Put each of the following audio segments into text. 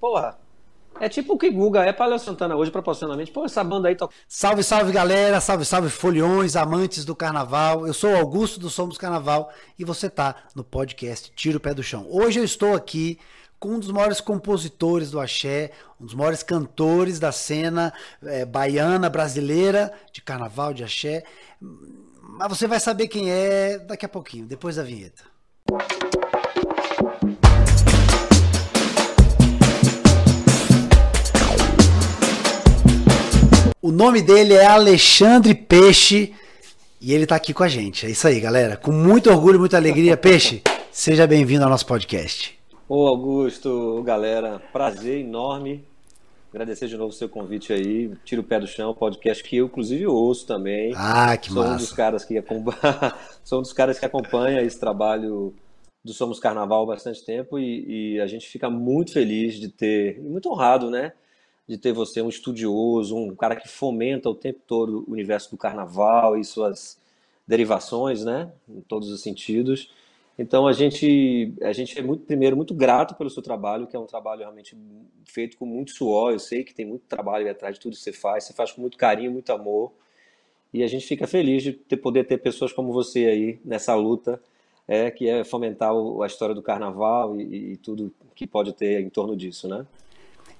porra, é tipo o que Guga é para Santana hoje, proporcionalmente. Pô, essa banda aí toca. Salve, salve galera, salve, salve foliões, amantes do carnaval. Eu sou Augusto do Somos Carnaval e você tá no podcast Tira o Pé do Chão. Hoje eu estou aqui com um dos maiores compositores do axé, um dos maiores cantores da cena é, baiana, brasileira, de carnaval, de axé. Mas você vai saber quem é daqui a pouquinho, depois da vinheta. O nome dele é Alexandre Peixe e ele está aqui com a gente. É isso aí, galera. Com muito orgulho, muita alegria. Peixe, seja bem-vindo ao nosso podcast. Ô Augusto, galera, prazer enorme. Agradecer de novo o seu convite aí. Tira o pé do chão, podcast que eu inclusive ouço também. Ah, que Sou massa. um dos caras que sou um dos caras que acompanha esse trabalho do Somos Carnaval há bastante tempo e, e a gente fica muito feliz de ter, muito honrado, né? De ter você um estudioso, um cara que fomenta o tempo todo o universo do carnaval e suas derivações, né? Em todos os sentidos. Então a gente, a gente é muito, primeiro, muito grato pelo seu trabalho, que é um trabalho realmente feito com muito suor. Eu sei que tem muito trabalho atrás de tudo que você faz, você faz com muito carinho, muito amor. E a gente fica feliz de ter, poder ter pessoas como você aí nessa luta, é, que é fomentar o, a história do carnaval e, e tudo que pode ter em torno disso, né?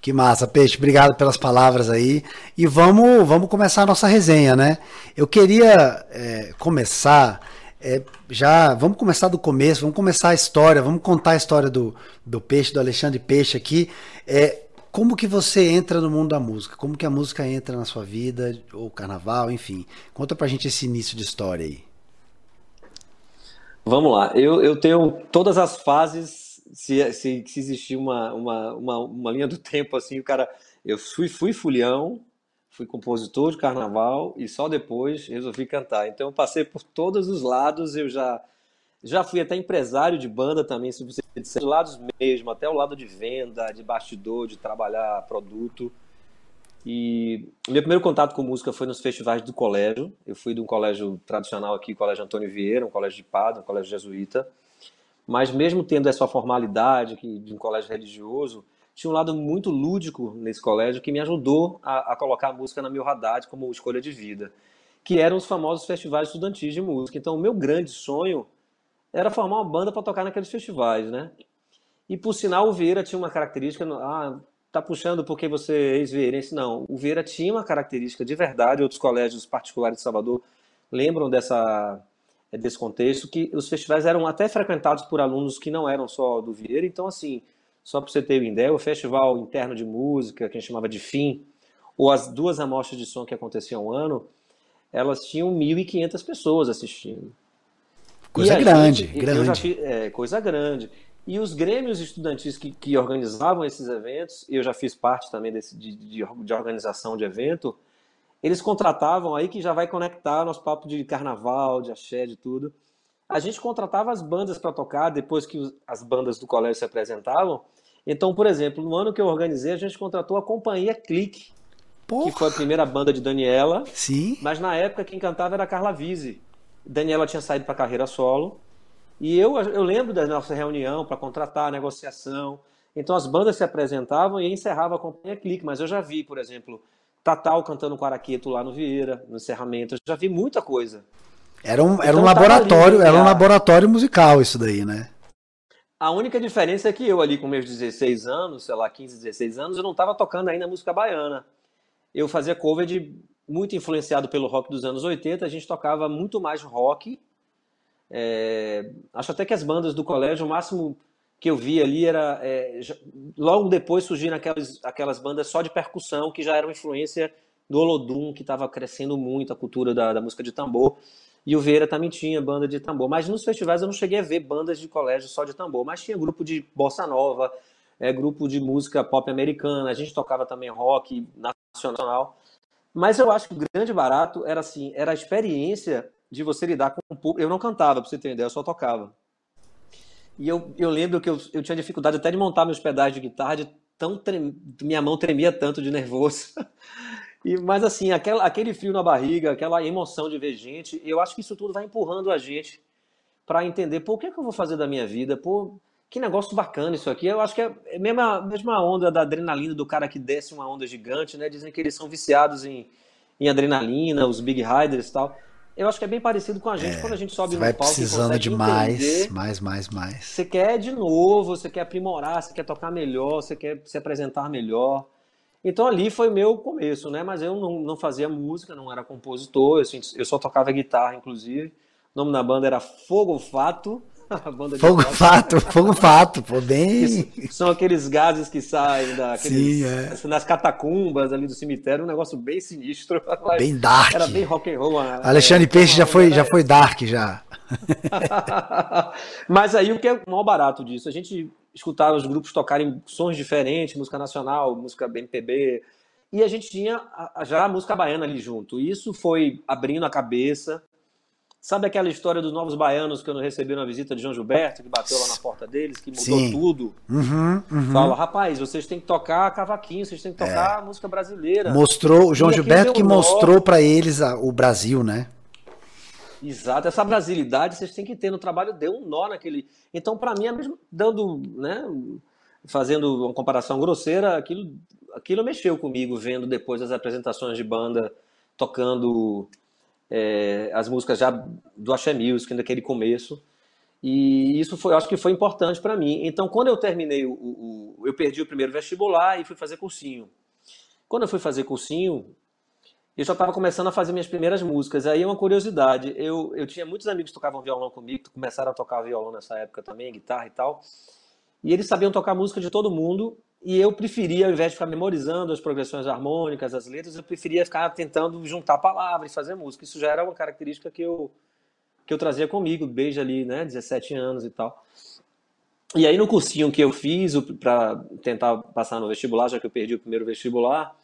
Que massa, Peixe. Obrigado pelas palavras aí. E vamos, vamos começar a nossa resenha, né? Eu queria é, começar é, já. Vamos começar do começo, vamos começar a história, vamos contar a história do, do Peixe, do Alexandre Peixe aqui. É, como que você entra no mundo da música? Como que a música entra na sua vida, ou carnaval, enfim. Conta pra gente esse início de história aí. Vamos lá. Eu, eu tenho todas as fases, se, se, se existir uma, uma, uma, uma linha do tempo assim, o cara. Eu fui, fui fulião, fui compositor de carnaval e só depois resolvi cantar. Então eu passei por todos os lados, eu já já fui até empresário de banda também, se você disser, dos lados mesmo, até o lado de venda, de bastidor, de trabalhar produto. E meu primeiro contato com música foi nos festivais do colégio. Eu fui de um colégio tradicional aqui, Colégio Antônio Vieira, um colégio de padre, um colégio jesuíta. Mas mesmo tendo essa formalidade que de um colégio religioso, tinha um lado muito lúdico nesse colégio que me ajudou a, a colocar a música na meu radar como escolha de vida, que eram os famosos festivais estudantis de música. Então, o meu grande sonho era formar uma banda para tocar naqueles festivais, né? E por sinal, o Vieira tinha uma característica, ah, tá puxando porque você é ex-vieirense? Não, o Vieira tinha uma característica de verdade, outros colégios particulares de Salvador lembram dessa desse contexto que os festivais eram até frequentados por alunos que não eram só do Vieira, então assim, só para você ter uma ideia, o festival interno de música, que a gente chamava de FIM, ou as duas amostras de som que aconteciam um ano, elas tinham 1.500 pessoas assistindo. Coisa grande, gente, grande. Fiz, é, coisa grande. E os grêmios estudantis que, que, organizavam esses eventos, eu já fiz parte também desse, de, de, de, organização de evento, eles contratavam, aí que já vai conectar nosso papo de carnaval, de axé, de tudo. A gente contratava as bandas para tocar depois que as bandas do colégio se apresentavam. Então, por exemplo, no ano que eu organizei, a gente contratou a companhia Clique, Porra. que foi a primeira banda de Daniela. Sim. Mas na época quem cantava era a Carla Vise. Daniela tinha saído para carreira solo. E eu, eu lembro da nossa reunião para contratar a negociação. Então as bandas se apresentavam e encerrava a companhia Clique. Mas eu já vi, por exemplo, Tatal cantando com Araqueto lá no Vieira, no encerramento. Eu já vi muita coisa. Era um, era então, um laboratório, ali, era um laboratório musical isso daí, né? A única diferença é que eu ali com meus 16 anos, sei lá, 15, 16 anos, eu não estava tocando ainda música baiana. Eu fazia cover de muito influenciado pelo rock dos anos 80, a gente tocava muito mais rock. É, acho até que as bandas do colégio, o máximo que eu vi ali era. É, já, logo depois surgiram aquelas, aquelas bandas só de percussão, que já eram influência do Olodum, que estava crescendo muito a cultura da, da, música de tambor. E o Vieira também tinha banda de tambor. Mas nos festivais eu não cheguei a ver bandas de colégio só de tambor, mas tinha grupo de bossa nova, é, grupo de música pop americana, a gente tocava também rock nacional. Mas eu acho que o grande barato era assim, era a experiência de você lidar com o público. Eu não cantava, para você ideia, eu só tocava. E eu, eu lembro que eu, eu tinha dificuldade até de montar meus pedais de guitarra, de tão trem... minha mão tremia tanto de nervoso. E, mas assim, aquela, aquele frio na barriga, aquela emoção de ver gente, eu acho que isso tudo vai empurrando a gente para entender por que, que eu vou fazer da minha vida. Pô, que negócio bacana isso aqui. Eu acho que é a mesma, mesma onda da adrenalina do cara que desce uma onda gigante, né? Dizem que eles são viciados em, em adrenalina, os big riders e tal. Eu acho que é bem parecido com a gente É, quando a gente sobe no vai palco e precisando de mais, entender. mais, mais, mais. Você quer de novo, você quer aprimorar, você quer tocar melhor, você quer se apresentar melhor. Então ali foi meu começo, né? Mas eu não, não fazia música, não era compositor, eu, eu só tocava guitarra, inclusive. O nome da banda era Fogo Fato. Fogo fato, fogo fato, pô, bem. São aqueles gases que saem daqueles, Sim, é. nas catacumbas ali do cemitério, um negócio bem sinistro. Bem dark. Era bem rock and roll. né? Alexandre É, Peixe já foi, era- já foi dark já. Mas aí o que é o maior barato disso? A gente escutava os grupos tocarem sons diferentes, música nacional, música MPB, e a gente tinha já a música baiana ali junto. Isso foi abrindo a cabeça. Sabe aquela história dos novos baianos que eu não recebi na visita de João Gilberto, que bateu lá na porta deles, que mudou Sim. tudo? Uhum, uhum. Fala, rapaz, vocês têm que tocar cavaquinho, vocês têm que tocar música brasileira. Mostrou, o João Gilberto que mostrou pra eles a- o Brasil, né? Exato, essa brasilidade vocês têm que ter no trabalho, deu um nó naquele. Então, para mim, é mesmo dando, né, fazendo uma comparação grosseira, aquilo, aquilo mexeu comigo, vendo depois as apresentações de banda tocando é, as músicas já do Axé Music, naquele começo. E isso foi, acho que foi importante para mim. Então, quando eu terminei o- o- eu perdi o primeiro vestibular e fui fazer cursinho. Quando eu fui fazer cursinho, eu já estava começando a fazer minhas primeiras músicas. Aí é uma curiosidade. Eu, eu tinha muitos amigos que tocavam violão comigo, que começaram a tocar violão nessa época também, guitarra e tal. E eles sabiam tocar música de todo mundo. E eu preferia, ao invés de ficar memorizando as progressões harmônicas, as letras, eu preferia ficar tentando juntar palavras e fazer música. Isso já era uma característica que eu, que eu trazia comigo, desde ali, né, 17 anos e tal. E aí no cursinho que eu fiz para tentar passar no vestibular, já que eu perdi o primeiro vestibular,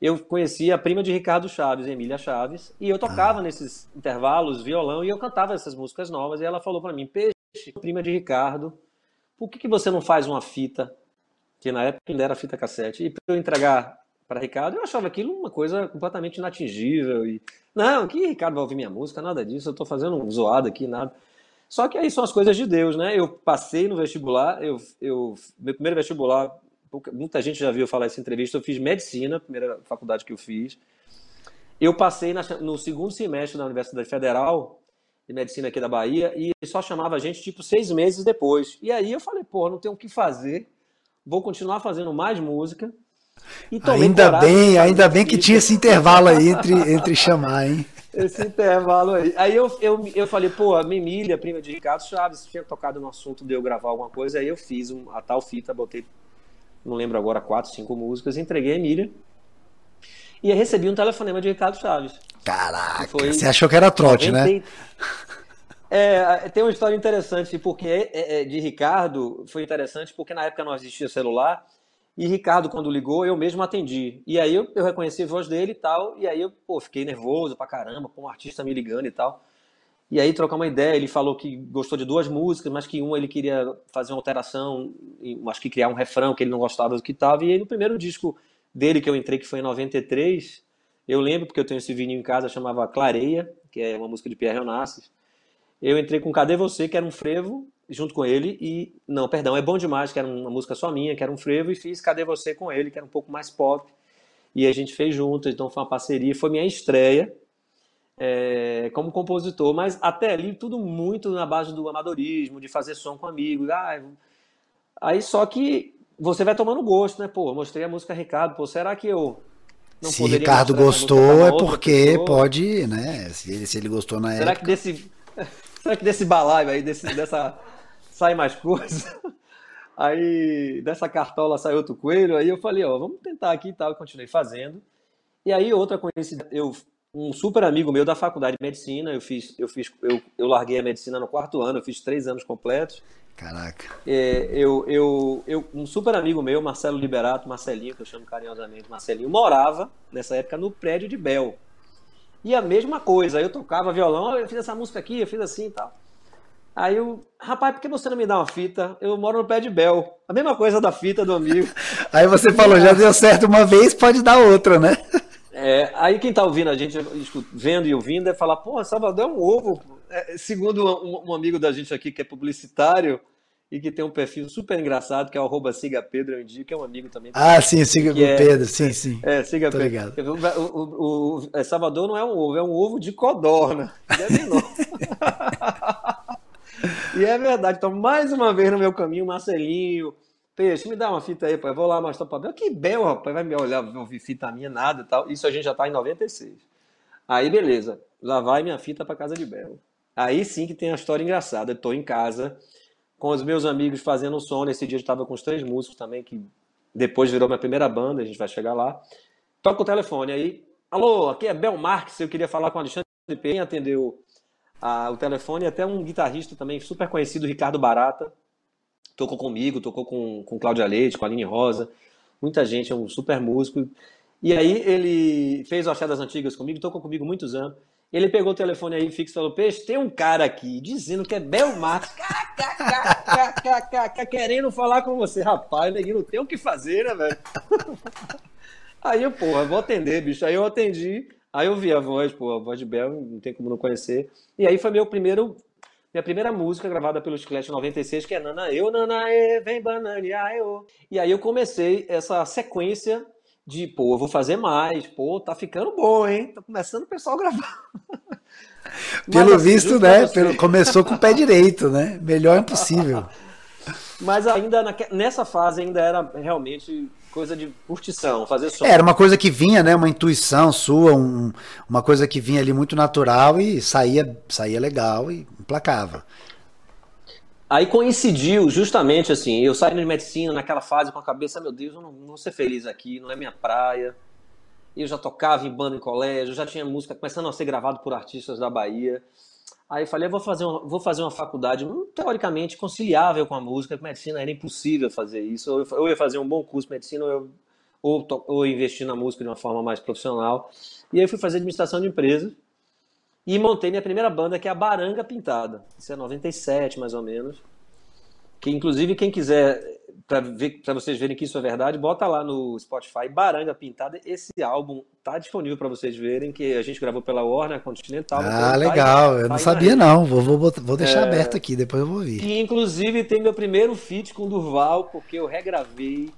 eu conheci a prima de Ricardo Chaves, Emília Chaves, e eu tocava nesses intervalos violão e eu cantava essas músicas novas. E ela falou para mim: Peixe, prima de Ricardo, por que, que você não faz uma fita, que na época ainda era fita cassete, e para eu entregar para Ricardo? Eu achava aquilo uma coisa completamente inatingível. E não, que Ricardo vai ouvir minha música, nada disso, eu estou fazendo um zoado aqui, nada. Só que aí são as coisas de Deus, né? Eu passei no vestibular, eu, eu meu primeiro vestibular muita gente já viu falar essa entrevista. Eu fiz medicina, primeira faculdade que eu fiz. Eu passei na- no segundo semestre da Universidade Federal de Medicina aqui da Bahia e só chamava a gente tipo seis meses depois. E aí eu falei, pô, não tenho o que fazer, vou continuar fazendo mais música. Ainda coragem bem, ainda bem que tinha esse intervalo aí entre, entre chamar, hein? Esse intervalo aí. Aí eu, eu, eu falei, pô, a Emília, prima de Ricardo Chaves, tinha tocado no assunto de eu gravar alguma coisa, aí eu fiz um- a tal fita, botei, não lembro agora, quatro, cinco músicas, entreguei a Emília. E aí recebi um telefonema de Ricardo Chaves. Caraca, Foi você achou que era trote, né? 90 É, tem uma história interessante, porque é, é, de Ricardo foi interessante porque na época não existia celular e Ricardo, quando ligou, eu mesmo atendi. E aí eu, eu reconheci a voz dele e tal, e aí eu pô, fiquei nervoso pra caramba, com um artista me ligando e tal. E aí trocar uma ideia, ele falou que gostou de duas músicas, mas que uma ele queria fazer uma alteração, acho que criar um refrão que ele não gostava do que estava. E aí no primeiro disco dele que eu entrei, que foi em 93, eu lembro, porque eu tenho esse vinil em casa, chamava Clareia, que é uma música de Pierre Onassis. Eu entrei com Cadê Você, que era um frevo, junto com ele, e. Não, perdão, é bom demais, que era uma música só minha, que era um frevo, e fiz Cadê Você com ele, que era um pouco mais pop. E a gente fez junto, então foi uma parceria, foi minha estreia é, como compositor, mas até ali tudo muito na base do amadorismo, de fazer som com amigos. Ah, aí só que você vai tomando gosto, né? Pô, eu mostrei a música a Ricardo, pô, será que eu não Se Ricardo gostou, é porque pessoa? pode, né? Se ele, se ele gostou na Será época. que desse, será que desse balaio aí, desse, dessa sai mais coisa? Aí dessa cartola sai outro coelho. Aí eu falei, ó, vamos tentar aqui e tal. E continuei fazendo. E aí outra coincidência, eu um super amigo meu da faculdade de medicina, eu fiz, eu fiz, eu, eu larguei a medicina no quarto ano, eu fiz três anos completos. Caraca. É, eu, eu, eu, um super amigo meu, Marcelo Liberato, Marcelinho, que eu chamo carinhosamente Marcelinho, morava nessa época no prédio de Bel. E a mesma coisa, eu tocava violão, eu fiz essa música aqui, eu fiz assim e tal. Aí eu, rapaz, por que você não me dá uma fita? Eu moro no pé de Bel. A mesma coisa da fita do amigo. Aí você falou, já deu certo uma vez, pode dar outra, né? É, aí quem tá ouvindo a gente, vendo e ouvindo, deve falar, porra, Salvador é um ovo. É, segundo um, um amigo da gente aqui que é publicitário, e que tem um perfil super engraçado, que é o arroba Siga Pedro, eu indico, que é um amigo também. Ah, sim, Siga é, Pedro, sim, sim. É, Siga Tô Pedro. Ligado. O, o, o, o, Salvador não é um ovo, é um ovo de codorna. É menor. e é verdade. Então, mais uma vez no meu caminho, Marcelinho, Peixe, me dá uma fita aí, pai. Vou lá mostrar pra Bel. Que bel, rapaz. Vai me olhar, ouvir fita minha, nada e tal. Isso a gente já tá em 96. Aí, beleza. Lá vai minha fita pra casa de Bel. Aí sim que tem a história engraçada. Eu tô em casa com os meus amigos fazendo som. Nesse dia eu estava com os três músicos também, que depois virou minha primeira banda, a gente vai chegar lá. Toca o telefone aí. Alô, aqui é Bel Marques, eu queria falar com o Alexandre P. atendeu a, o telefone, até um guitarrista também super conhecido, Ricardo Barata. Tocou comigo, tocou com, com Cláudia Leite, com a Aline Rosa. Muita gente, é um super músico. E aí ele fez o Axé das Antigas comigo, tocou comigo muitos anos. Ele pegou o telefone aí fixo e falou: Peixe, tem um cara aqui dizendo que é Bel Marques, querendo falar com você. Rapaz, neguinho, não tem o que fazer, né, velho? Aí eu, porra, vou atender, bicho. Aí eu atendi, aí eu vi a voz, pô, a voz de Bel, não tem como não conhecer. E aí foi meu primeiro, minha primeira música gravada pelo Chiclete 96, que é Nana Eu, Nana E, vem bananear eu. E aí eu comecei essa sequência de, pô, eu vou fazer mais, pô, tá ficando bom, hein? Tá começando o pessoal a gravar. Pelo assim, visto, né? Pelo, começou com o pé direito, né? Melhor impossível. Mas ainda nessa fase ainda era realmente coisa de curtição, fazer som. Era uma coisa que vinha, né? Uma intuição sua, um, uma coisa que vinha ali muito natural e saía, saía legal e implacava. Aí coincidiu justamente assim, eu saindo de medicina naquela fase com a cabeça, meu Deus, eu não, vou ser feliz aqui, não é minha praia. Eu já tocava em banda em colégio, já tinha música começando a ser gravado por artistas da Bahia. Aí eu falei, eu vou fazer uma, vou fazer uma faculdade hum, teoricamente conciliável com a música, com medicina era impossível fazer isso. Ou eu ia fazer um bom curso de medicina, ou, eu, ou, ou investir na música de uma forma mais profissional. E aí fui fazer administração de empresas e montei minha primeira banda, que é a Baranga Pintada. Isso é 97, mais ou menos. Que, inclusive, quem quiser, para vocês verem que isso é verdade, bota lá no Spotify Baranga Pintada. Esse álbum tá disponível para vocês verem, que a gente gravou pela Warner Continental. Ah, legal. Tá aí, eu não sabia, não. Vou, vou, vou deixar é... aberto aqui, depois eu vou ouvir. E, inclusive, tem meu primeiro feat com o Durval, porque eu regravei.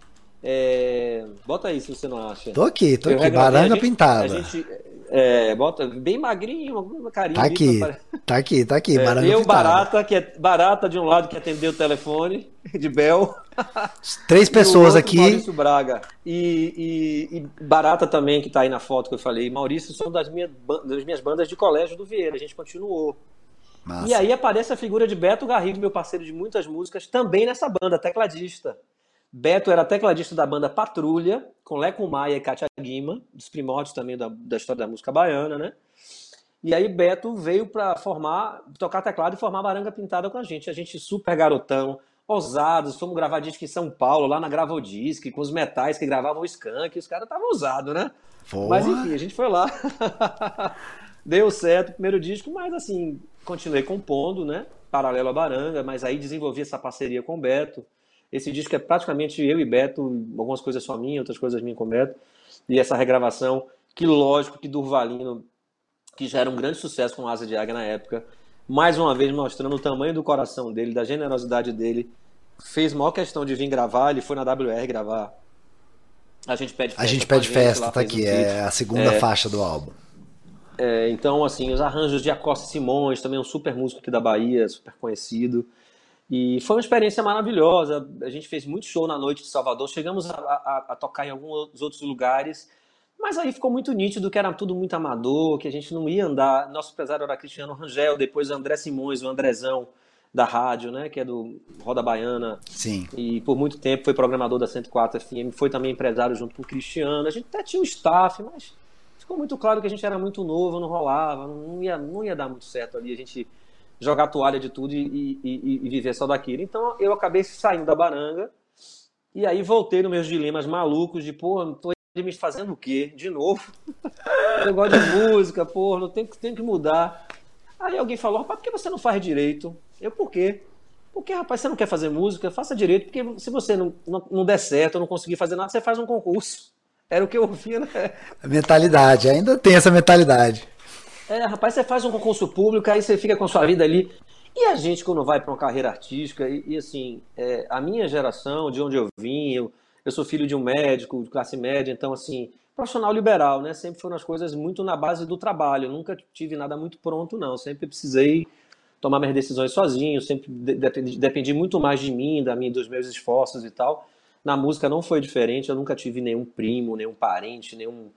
É... Bota aí se você não acha. Tô aqui, tô eu aqui. Baranga gente, Pintada. A gente, é, bota bem magrinho, alguma carinha. Tá aqui, tá aqui, tá aqui. É, eu, Barata, que é Barata de um lado que atendeu o telefone, de Bel. Três pessoas aqui. Maurício Braga. E, e, e, Barata também, que tá aí na foto que eu falei. Maurício são das minhas, das minhas bandas de colégio do Vieira. A gente continuou. Massa. E aí aparece a figura de Beto Garrido, meu parceiro de muitas músicas, também nessa banda, tecladista. Beto era tecladista da banda Patrulha, com Leco Maia e Katia Guima, dos primórdios também da, da história da música baiana, né? E aí Beto veio para formar, tocar teclado e formar Baranga Pintada com a gente. A gente super garotão, ousados, fomos gravar disco em São Paulo, lá na Gravodisc, com os metais que gravavam o Skank, os caras estavam ousados, né? Porra. Mas enfim, a gente foi lá. Deu certo o primeiro disco, mas assim, continuei compondo, né? Paralelo a Baranga, mas aí desenvolvi essa parceria com o Beto. Esse disco é praticamente eu e Beto, algumas coisas só minha, outras coisas minha com Beto. E essa regravação, que lógico que Durvalino, que já era um grande sucesso com Asa de Águia na época, mais uma vez mostrando o tamanho do coração dele, da generosidade dele, fez maior questão de vir gravar, ele foi na WR gravar. A gente pede festa. A gente pede festa, tá aqui, um é a segunda é, faixa do álbum. É, então, assim, os arranjos de Acosta Simões, também um super músico aqui da Bahia, super conhecido. E foi uma experiência maravilhosa. A gente fez muito show na noite de Salvador. Chegamos a, a, a, tocar em alguns outros lugares. Mas aí ficou muito nítido que era tudo muito amador, que a gente não ia andar. Nosso empresário era Cristiano Rangel, depois André Simões, o Andrezão da rádio, né, que é do Roda Baiana. Sim. E por muito tempo foi programador da 104 FM, foi também empresário junto com o Cristiano. A gente até tinha um staff, mas ficou muito claro que a gente era muito novo, não rolava, não ia, não ia dar muito certo ali. A gente jogar toalha de tudo e, e, e, viver só daquilo. Então eu acabei saindo da baranga e aí voltei nos meus dilemas malucos de, pô, tô me fazendo o quê? De novo? eu gosto de música, pô, não tem, tem que mudar. Aí alguém falou, rapaz, por que você não faz direito? Eu, por quê? Porque, rapaz, você não quer fazer música? Faça direito, porque se você não, não, não der certo, não conseguir fazer nada, você faz um concurso. Era o que eu ouvia, né? A mentalidade, ainda tem essa mentalidade. É, rapaz, você faz um concurso público, aí você fica com sua vida ali. E a gente, quando vai para uma carreira artística, e, e assim, é, a minha geração, de onde eu vim, eu, eu sou filho de um médico de classe média, então, assim, profissional liberal, né? Sempre foram as coisas muito na base do trabalho. Nunca tive nada muito pronto, não. Sempre precisei tomar minhas decisões sozinho, sempre dependi, dependi muito mais de mim, da minha, dos meus esforços e tal. Na música não foi diferente, eu nunca tive nenhum primo, nenhum parente, nenhum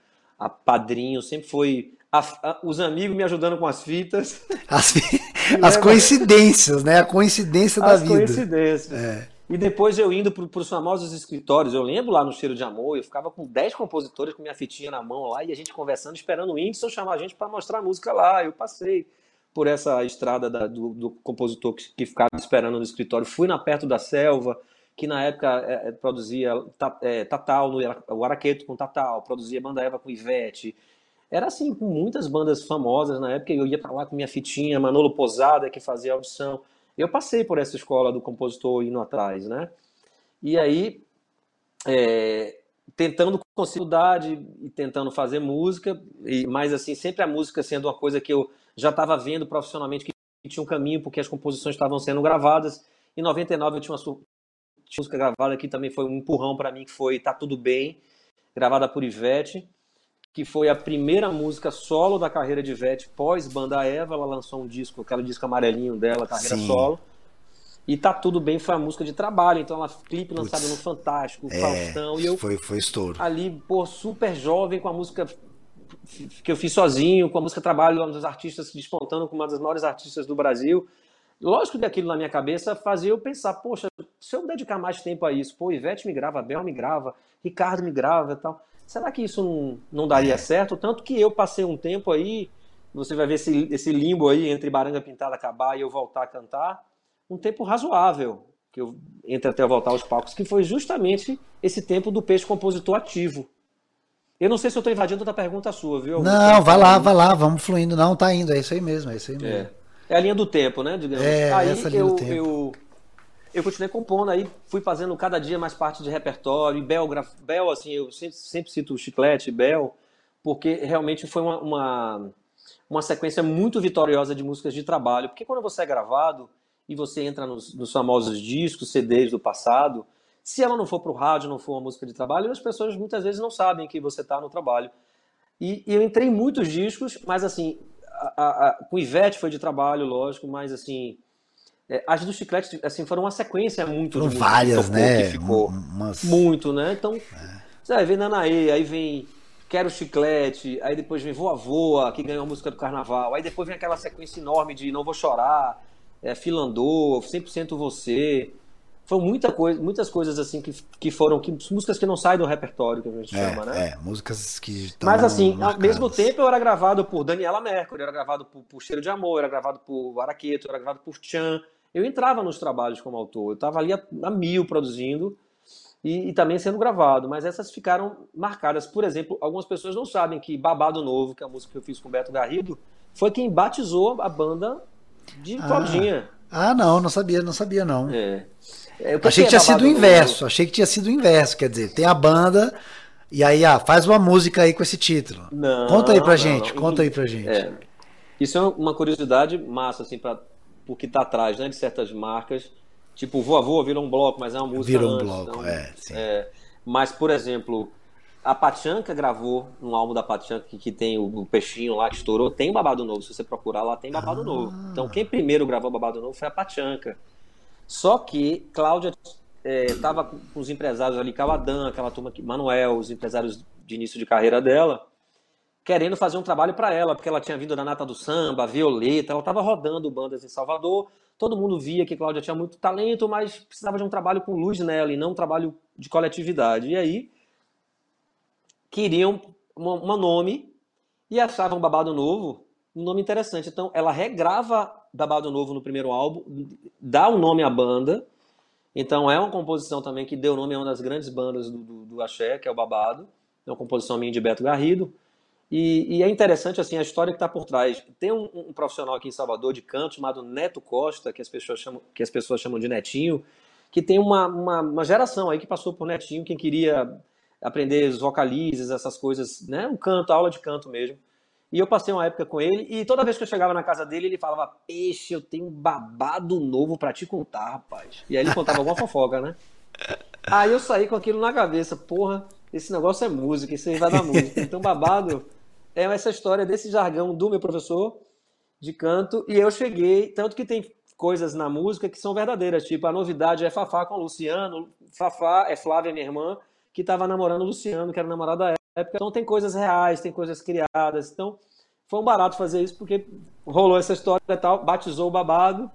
padrinho, sempre foi a, a, os amigos me ajudando com as fitas. As, as coincidências, né? A coincidência da as vida. As coincidências. É. E depois eu indo para os famosos escritórios, eu lembro lá no Cheiro de Amor, eu ficava com 10 compositores com minha fitinha na mão lá e a gente conversando, esperando o Whindersson chamar a gente para mostrar a música lá. Eu passei por essa estrada da, do, do, compositor que, que, ficava esperando no escritório. Fui na Perto da Selva, que na época é, é produzia é, Tatal, no, o Araqueto com Tatal, produzia Banda Eva com Ivete. Era assim, com muitas bandas famosas na época. Eu ia para lá com minha fitinha, Manolo Posada, que fazia audição. Eu passei por essa escola do compositor indo atrás, né? E aí, é, tentando com facilidade e tentando fazer música, e mas assim, sempre a música sendo uma coisa que eu já estava vendo profissionalmente que tinha um caminho, porque as composições estavam sendo gravadas. Em 99 eu tinha uma música gravada que também foi um empurrão para mim, que foi Tá Tudo Bem, gravada por Ivete que foi a primeira música solo da carreira de Ivete pós Banda Eva. Ela lançou um disco, aquele disco amarelinho dela, carreira Sim. solo. E Tá Tudo Bem foi a música de trabalho. Então ela clipe lançado no Fantástico, é, Faustão. E eu foi, foi estouro. Ali, pô, super jovem, com a música que eu fiz sozinho, com a música Trabalho, um dos artistas despontando como uma das maiores artistas do Brasil. Lógico que aquilo na minha cabeça fazia eu pensar, poxa, se eu dedicar mais tempo a isso, pô, Ivete me grava, Bel me grava, Ricardo me grava e tal será que isso não, não daria certo? Tanto que eu passei um tempo aí, você vai ver esse, esse limbo aí entre Baranga Pintada acabar e eu voltar a cantar, um tempo razoável, que eu entre até eu voltar aos palcos, que foi justamente esse tempo do peixe compositor ativo. Eu não sei se eu estou invadindo outra pergunta sua, viu? Não, vai lá, vai lá, vamos fluindo. Não, tá indo, é isso aí mesmo, é isso aí mesmo. É, é a linha do tempo, né? Digamos. É, aí essa linha eu, do tempo. eu eu continuei compondo, aí fui fazendo cada dia mais parte de repertório. E Bel, Bel assim, eu sempre, sempre cito o Chiclete, Bel, porque realmente foi uma, uma, uma, sequência muito vitoriosa de músicas de trabalho. Porque quando você é gravado e você entra nos, nos famosos discos, CDs do passado, se ela não for para o rádio, não for uma música de trabalho, as pessoas muitas vezes não sabem que você está no trabalho. E, e, eu entrei em muitos discos, mas assim, a, a, a, com Ivete foi de trabalho, lógico, mas assim, é, as do Chiclete, assim, foram uma sequência muito... Foram várias, né? Ficou Umas... Muito, né? Então, é. ver Nanaê, aí vem Quero Chiclete, aí depois vem Voa Voa, que ganhou a música do Carnaval, aí depois vem aquela sequência enorme de Não Vou Chorar, é, Filandor, 100% Você... Foi muita coisa, muitas coisas assim que, que foram que, músicas que não saem do repertório que a gente é, chama, né? É, músicas que Mas assim, marcadas. ao mesmo tempo eu era gravado por Daniela Mercury, eu era gravado por, por Cheiro de Amor, eu era gravado por Araqueto, eu era gravado por Chan, eu entrava nos trabalhos como autor, eu estava ali a, a, mil produzindo e, e, também sendo gravado, mas essas ficaram marcadas. Por exemplo, algumas pessoas não sabem que Babado Novo, que é a música que eu fiz com Beto Garrido, foi quem batizou a banda de ah. Claudinha. Ah, não, não sabia, não sabia não. É. É, achei que, tinha sido o inverso, achei que tinha sido o inverso, quer dizer, tem a banda e aí, ah, faz uma música aí com esse título. Não, conta aí pra não, gente, não. conta aí pra gente. É. Isso é uma curiosidade massa, assim, para por que está atrás né, de certas marcas. Tipo, Voa Voa virou um bloco, mas é uma música. Virou um antes, bloco, então, é, sim. É, mas, por exemplo, a Pachanca gravou um álbum da Pachanca que, que tem o, o, peixinho lá que estourou, tem Babado Novo. Se você procurar lá, tem Babado ah. Novo. Então, quem primeiro gravou Babado Novo foi a Pachanca. Só que Cláudia estava é, com os empresários ali, Caladan, aquela turma que Manuel, os empresários de início de carreira dela querendo fazer um trabalho para ela, porque ela tinha vindo da Nata do Samba, a Violeta, ela estava rodando bandas em Salvador. Todo mundo via que Cláudia tinha muito talento, mas precisava de um trabalho com luz nela e não um trabalho de coletividade. E aí queriam um nome e achavam Babado Novo um nome interessante. Então ela regrava Babado Novo no primeiro álbum, dá o um nome à banda. Então é uma composição também que deu nome a uma das grandes bandas do, do, do Axé, que é o Babado. É uma composição minha de Beto Garrido. E, e, é interessante assim a história que está por trás. Tem um, um, profissional aqui em Salvador de canto chamado Neto Costa, que as pessoas chamam, que as pessoas chamam de Netinho, que tem uma, uma, uma geração aí que passou por Netinho, quem queria aprender os vocalizes, essas coisas, né? Um canto, aula de canto mesmo. E eu passei uma época com ele, e toda vez que eu chegava na casa dele, ele falava: Peixe, eu tenho um babado novo para te contar, rapaz. E aí ele contava alguma fofoca, né? Aí eu saí com aquilo na cabeça: Porra, esse negócio é música, isso aí vai dar música. Então, babado é essa história desse jargão do meu professor de canto, e eu cheguei, tanto que tem coisas na música que são verdadeiras, tipo a novidade é Fafá com Luciano, Fafá é Flávia, minha irmã, que estava namorando o Luciano, que era namorado da época. Então tem coisas reais, tem coisas criadas. Então foi um barato fazer isso, porque rolou essa história e tal, batizou o babado.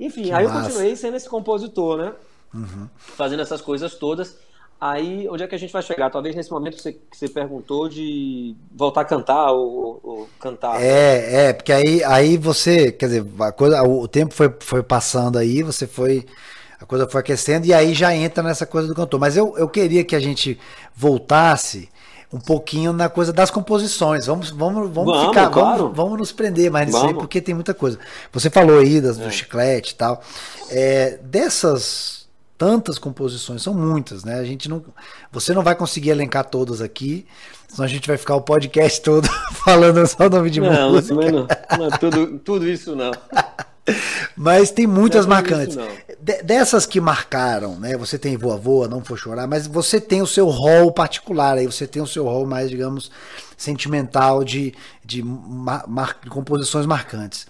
Enfim, que aí massa. eu continuei sendo esse compositor, né? Uhum. Fazendo essas coisas todas. Aí, onde é que a gente vai chegar? Talvez nesse momento que você, que você perguntou de voltar a cantar ou, ou, cantar. É, é, porque aí, aí você, quer dizer, a coisa, o tempo foi, foi passando aí, você foi a coisa foi aquecendo e aí já entra nessa coisa do cantor. Mas eu, eu queria que a gente voltasse um pouquinho na coisa das composições. Vamos, vamos, vamos, vamos ficar, claro. vamos, vamos nos prender mais nisso aí, porque tem muita coisa. Você falou aí das, é. do chiclete e tal. É, dessas tantas composições, são muitas, né? A gente não. Você não vai conseguir elencar todas aqui, senão a gente vai ficar o podcast todo falando só o nome de não, música. Não, não, não, tudo, tudo isso não. Mas tem muitas não marcantes. Isso, dessas que marcaram, né? Você tem Voa Voa, Não For Chorar, mas você tem o seu rol particular, aí você tem o seu rol mais, digamos, sentimental de, de, mar, de composições marcantes.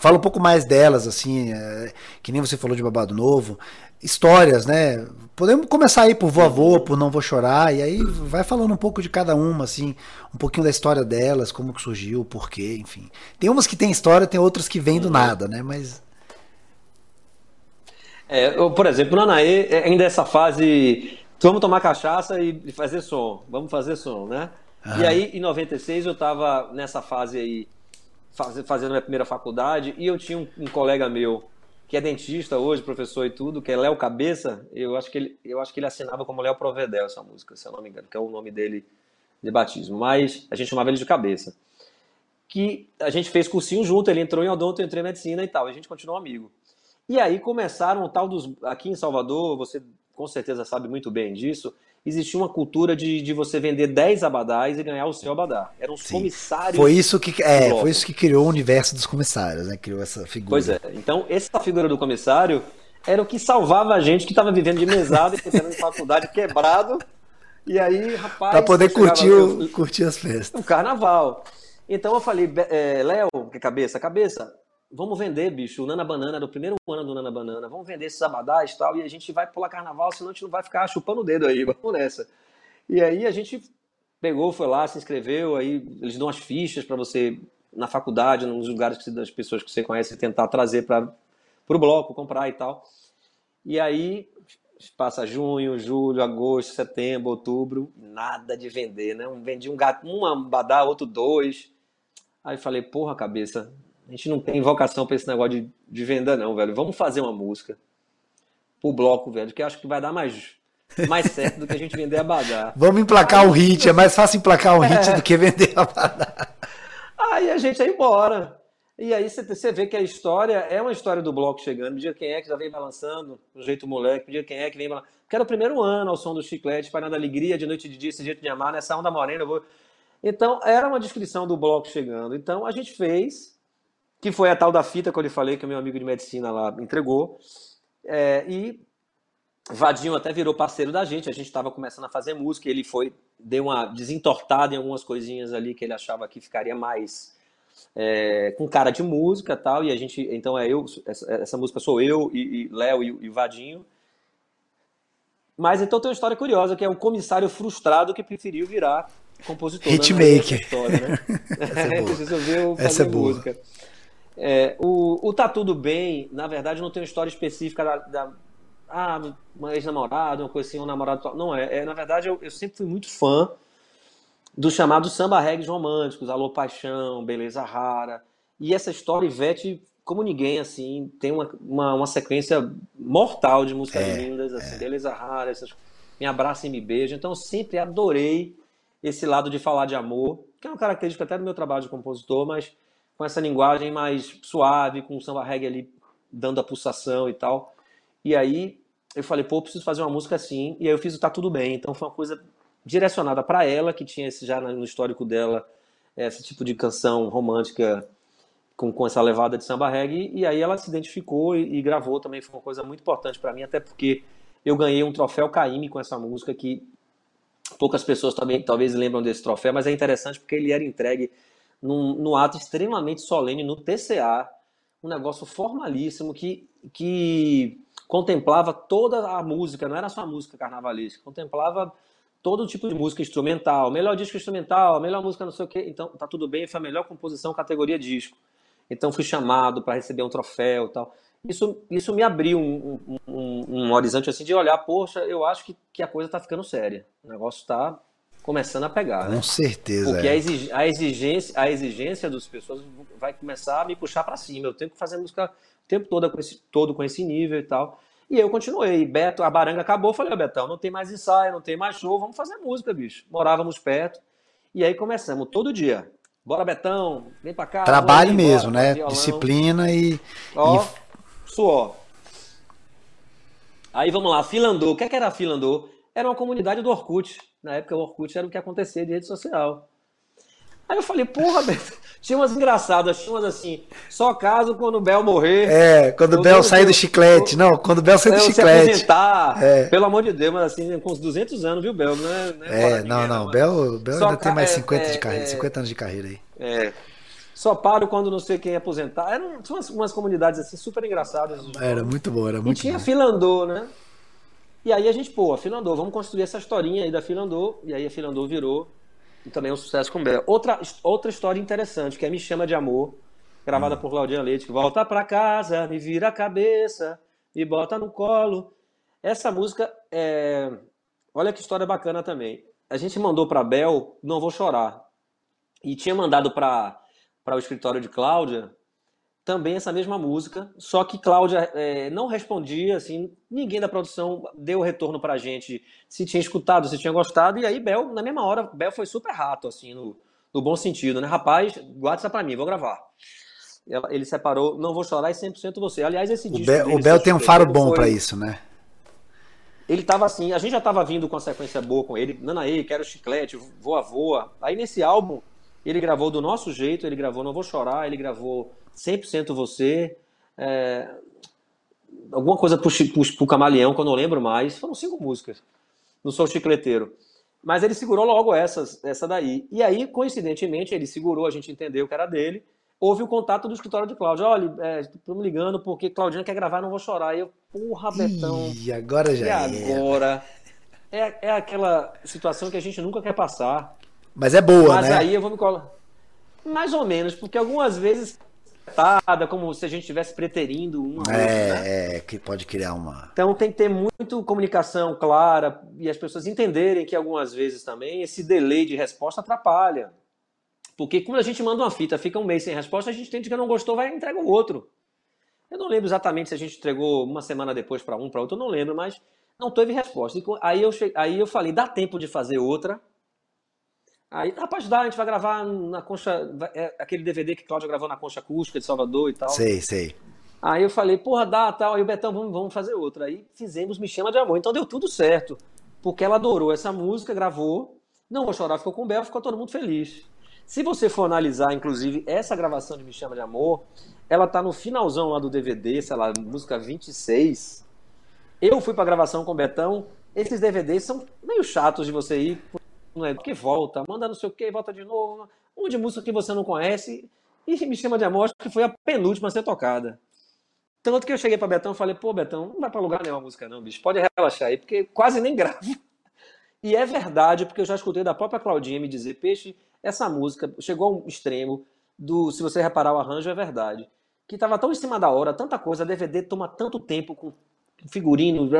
Fala um pouco mais delas, assim, é, que nem você falou de Babado Novo. Histórias, né? Podemos começar aí por Voa, por Não Vou Chorar, e aí vai falando um pouco de cada uma, assim, um pouquinho da história delas, como que surgiu, porquê, enfim. Tem umas que tem história, tem outras que vêm do nada, né? Mas. É, por exemplo, no Anaê, é, ainda essa fase. Vamos tomar cachaça e fazer som. Vamos fazer som, né? E aí, em 96, eu estava nessa fase aí fazendo minha primeira faculdade e eu tinha um, um, colega meu que é dentista hoje, professor e tudo, que é Léo Cabeça. Eu acho que ele, eu acho que ele assinava como Léo Provedel essa música, se eu não me engano, que é o nome dele de batismo. Mas a gente chamava ele de Cabeça. Que a gente fez cursinho junto, ele entrou em odonto, eu entrei em medicina e tal. A gente continuou amigo. E aí começaram o tal dos. Aqui em Salvador, você com certeza sabe muito bem disso existia uma cultura de, de você vender 10 abadás e ganhar o seu abadá. Eram os Sim. comissários. Foi isso que é, foi isso que criou o universo dos comissários, né? Criou essa figura. Pois é. Então, essa figura do comissário era o que salvava a gente que estava vivendo de mesada e tendo faculdade quebrado. E aí, rapaz. Para poder curtir, o, curtir as festas. O carnaval. Então eu falei, é, Léo, que cabeça, cabeça, vamos vender, bicho, o Nana Banana, era o primeiro ano do Nana Banana, vamos vender esses abadás e tal, e a gente vai pular carnaval, senão a gente não vai ficar chupando o dedo aí, vamos nessa. E aí a gente pegou, foi lá, se inscreveu, aí eles dão as fichas para você, na faculdade, nos lugares que, das pessoas que você conhece, tentar trazer para o bloco, comprar e tal. E aí passa junho, julho, agosto, setembro, outubro, nada de vender, né? Vendi um gato, um abadá, outro dois. Aí falei, porra, cabeça, a gente não tem vocação para esse negócio de, de venda, não, velho. Vamos fazer uma música pro bloco, velho, que acho que vai dar mais, mais certo do que a gente vender a badar. Vamos emplacar o hit, é mais fácil emplacar um hit é. do que vender a badar. Aí a gente vai embora. E aí você vê que a história é uma história do bloco chegando. Me diga quem é que já vem balançando, do jeito moleque. Me diga quem é que vem balançando. Porque era o primeiro ano ao som do chiclete, parando alegria, de noite e de dia, esse jeito de amar, nessa onda morena. Eu vou... Então, era uma descrição do bloco chegando. Então, a gente fez que foi a tal da fita que eu lhe falei, que o meu amigo de medicina lá entregou. É, e Vadinho até virou parceiro da gente, a gente estava começando a fazer música, ele foi, deu uma desentortada em algumas coisinhas ali que ele achava que ficaria mais é, com cara de música tal, e a gente, então é eu, essa, essa música sou eu e, e Léo e, e Vadinho. Mas então tem uma história curiosa, que é o comissário frustrado que preferiu virar compositor. Hitmaker. História, né? Essa é boa. Resolveu fazer Essa é música. É, o, o Tá Tudo Bem, na verdade, não tem uma história específica da, da ah, uma ex-namorada, uma coisa assim, um namorado. Não é. é na verdade, eu, eu, sempre fui muito fã do chamado samba reggae românticos, Alô Paixão, Beleza Rara. E essa história, Ivete, como ninguém, assim, tem uma, uma, uma sequência mortal de músicas é, lindas, assim, é. Beleza Rara, essas, Me Abraça e Me Beija. Então, eu sempre adorei esse lado de falar de amor, que é uma característica até do meu trabalho de compositor, mas com essa linguagem mais suave, com o samba reggae ali dando a pulsação e tal. E aí eu falei, pô, preciso fazer uma música assim. E aí eu fiz o Tá Tudo Bem. Então foi uma coisa direcionada para ela, que tinha esse já no histórico dela esse tipo de canção romântica com, com essa levada de samba reggae, e aí ela se identificou e, e gravou também, foi uma coisa muito importante para mim, até porque eu ganhei um troféu Caime com essa música que poucas pessoas também talvez lembram desse troféu, mas é interessante porque ele era entregue num, num ato extremamente solene no TCA, um negócio formalíssimo que, que contemplava toda a música, não era só a música carnavalesca, contemplava todo tipo de música instrumental, melhor disco instrumental, melhor música não sei o quê, então tá tudo bem, foi a melhor composição categoria disco. Então fui chamado para receber um troféu tal. Isso, isso me abriu um, um, um, horizonte assim de olhar, poxa, eu acho que, que a coisa está ficando séria. O negócio está começando a pegar. Com né? certeza. Porque é. a, exig, a, exigência, a exigência das pessoas vai começar a me puxar para cima. Eu tenho que fazer música o tempo todo com esse, todo com esse nível e tal. E eu continuei. Beto, a baranga acabou. Falei, oh, Betão, não tem mais ensaio, não tem mais show, vamos fazer música, bicho. Morávamos perto. E aí começamos todo dia. Bora, Betão, vem pra cá. Trabalho mesmo, bora, né? Violão. Disciplina e. Ó, e... suor. Aí vamos lá, Filandô. O que, é que era Filandô? Era uma comunidade do Orkut. Na época o Orkut era o que acontecia de rede social. Aí eu falei, porra, Beto, tinha umas engraçadas, tinha umas assim, só caso quando o Bel morrer. É, quando o Bel sair do chiclete. Não, quando o Bel sair do chiclete. Se aposentar, é. pelo amor de Deus, mas assim, com uns 200 anos, viu, Bel? Não é, não é, é não, não, Bel, Bel ainda tem mais 50, é, de carreira, é, 50 anos de carreira aí. É. Só paro quando não sei quem aposentar. Eram umas, umas comunidades assim super engraçadas. Era muito bom, era muito E tinha bom. Filandô, né? E aí a gente, pô, a Filandô, vamos construir essa historinha aí da Filandô. E aí a Filandô virou e também um sucesso com Bela. Outra, outra história interessante, que é Me Chama de Amor, gravada hum. por Claudinha Leite, que volta pra casa, me vira a cabeça, me bota no colo. Essa música é. Olha que história bacana também. A gente mandou para Bel Não Vou Chorar. E tinha mandado para o escritório de Cláudia também essa mesma música, só que Cláudia é, não respondia, assim, ninguém da produção deu retorno pra gente se tinha escutado, se tinha gostado, e aí Bel, na mesma hora, Bel foi super rato, assim, no, no bom sentido, né? Rapaz, guarda isso pra mim, vou gravar. Ele separou Não Vou Chorar e 100% Você. Aliás, esse disco... O Bel, o Bel tem um faro bom para isso, né? Ele tava assim, a gente já tava vindo com a sequência boa com ele, Nanaê, Quero Chiclete, Voa Voa. Aí nesse álbum, ele gravou do nosso jeito, ele gravou Não Vou Chorar, ele gravou 100% você. É, alguma coisa pro, pro, pro Camaleão, que eu não lembro mais. Foram cinco músicas. Não sou chicleteiro. Mas ele segurou logo essas, essa daí. E aí, coincidentemente, ele segurou, a gente entendeu que era dele. Houve o contato do escritório de Cláudio. Olha, é, estamos ligando porque Claudinha quer gravar, não vou chorar. E eu, porra, Betão. E agora já e é. agora? É, é aquela situação que a gente nunca quer passar. Mas é boa, Mas né? aí eu vou me colar. Mais ou menos, porque algumas vezes como se a gente estivesse preterindo uma é, outra, né? é, que pode criar uma. Então tem que ter muito comunicação clara e as pessoas entenderem que algumas vezes também esse delay de resposta atrapalha. Porque quando a gente manda uma fita, fica um mês sem resposta, a gente entende que não gostou, vai e entrega o outro. Eu não lembro exatamente se a gente entregou uma semana depois para um, para outro, eu não lembro, mas não teve resposta. Aí eu, aí eu falei, dá tempo de fazer outra, Aí, rapaz, dá, a gente vai gravar na concha. É, aquele DVD que Cláudia gravou na concha acústica de Salvador e tal. Sei, sei. Aí eu falei, porra, dá, tal. Aí o Betão, vamos, vamos fazer outra. Aí fizemos Me Chama de Amor. Então deu tudo certo. Porque ela adorou essa música, gravou. Não Vou Chorar ficou com o Bel, ficou todo mundo feliz. Se você for analisar, inclusive, essa gravação de Me Chama de Amor, ela tá no finalzão lá do DVD, sei lá, música 26. Eu fui pra gravação com o Betão. Esses DVDs são meio chatos de você ir não é? Que volta, manda não sei o que, volta de novo. Um de música que você não conhece e me chama de acho que foi a penúltima a ser tocada. Tanto que eu cheguei para Betão e falei, pô, Betão, não vai para lugar nenhum a música não, bicho, pode relaxar aí, porque quase nem gravo. E é verdade, porque eu já escutei da própria Claudinha me dizer, Peixe, essa música chegou a um extremo do, se você reparar o arranjo, é verdade, que estava tão em cima da hora, tanta coisa, DVD toma tanto tempo com figurino,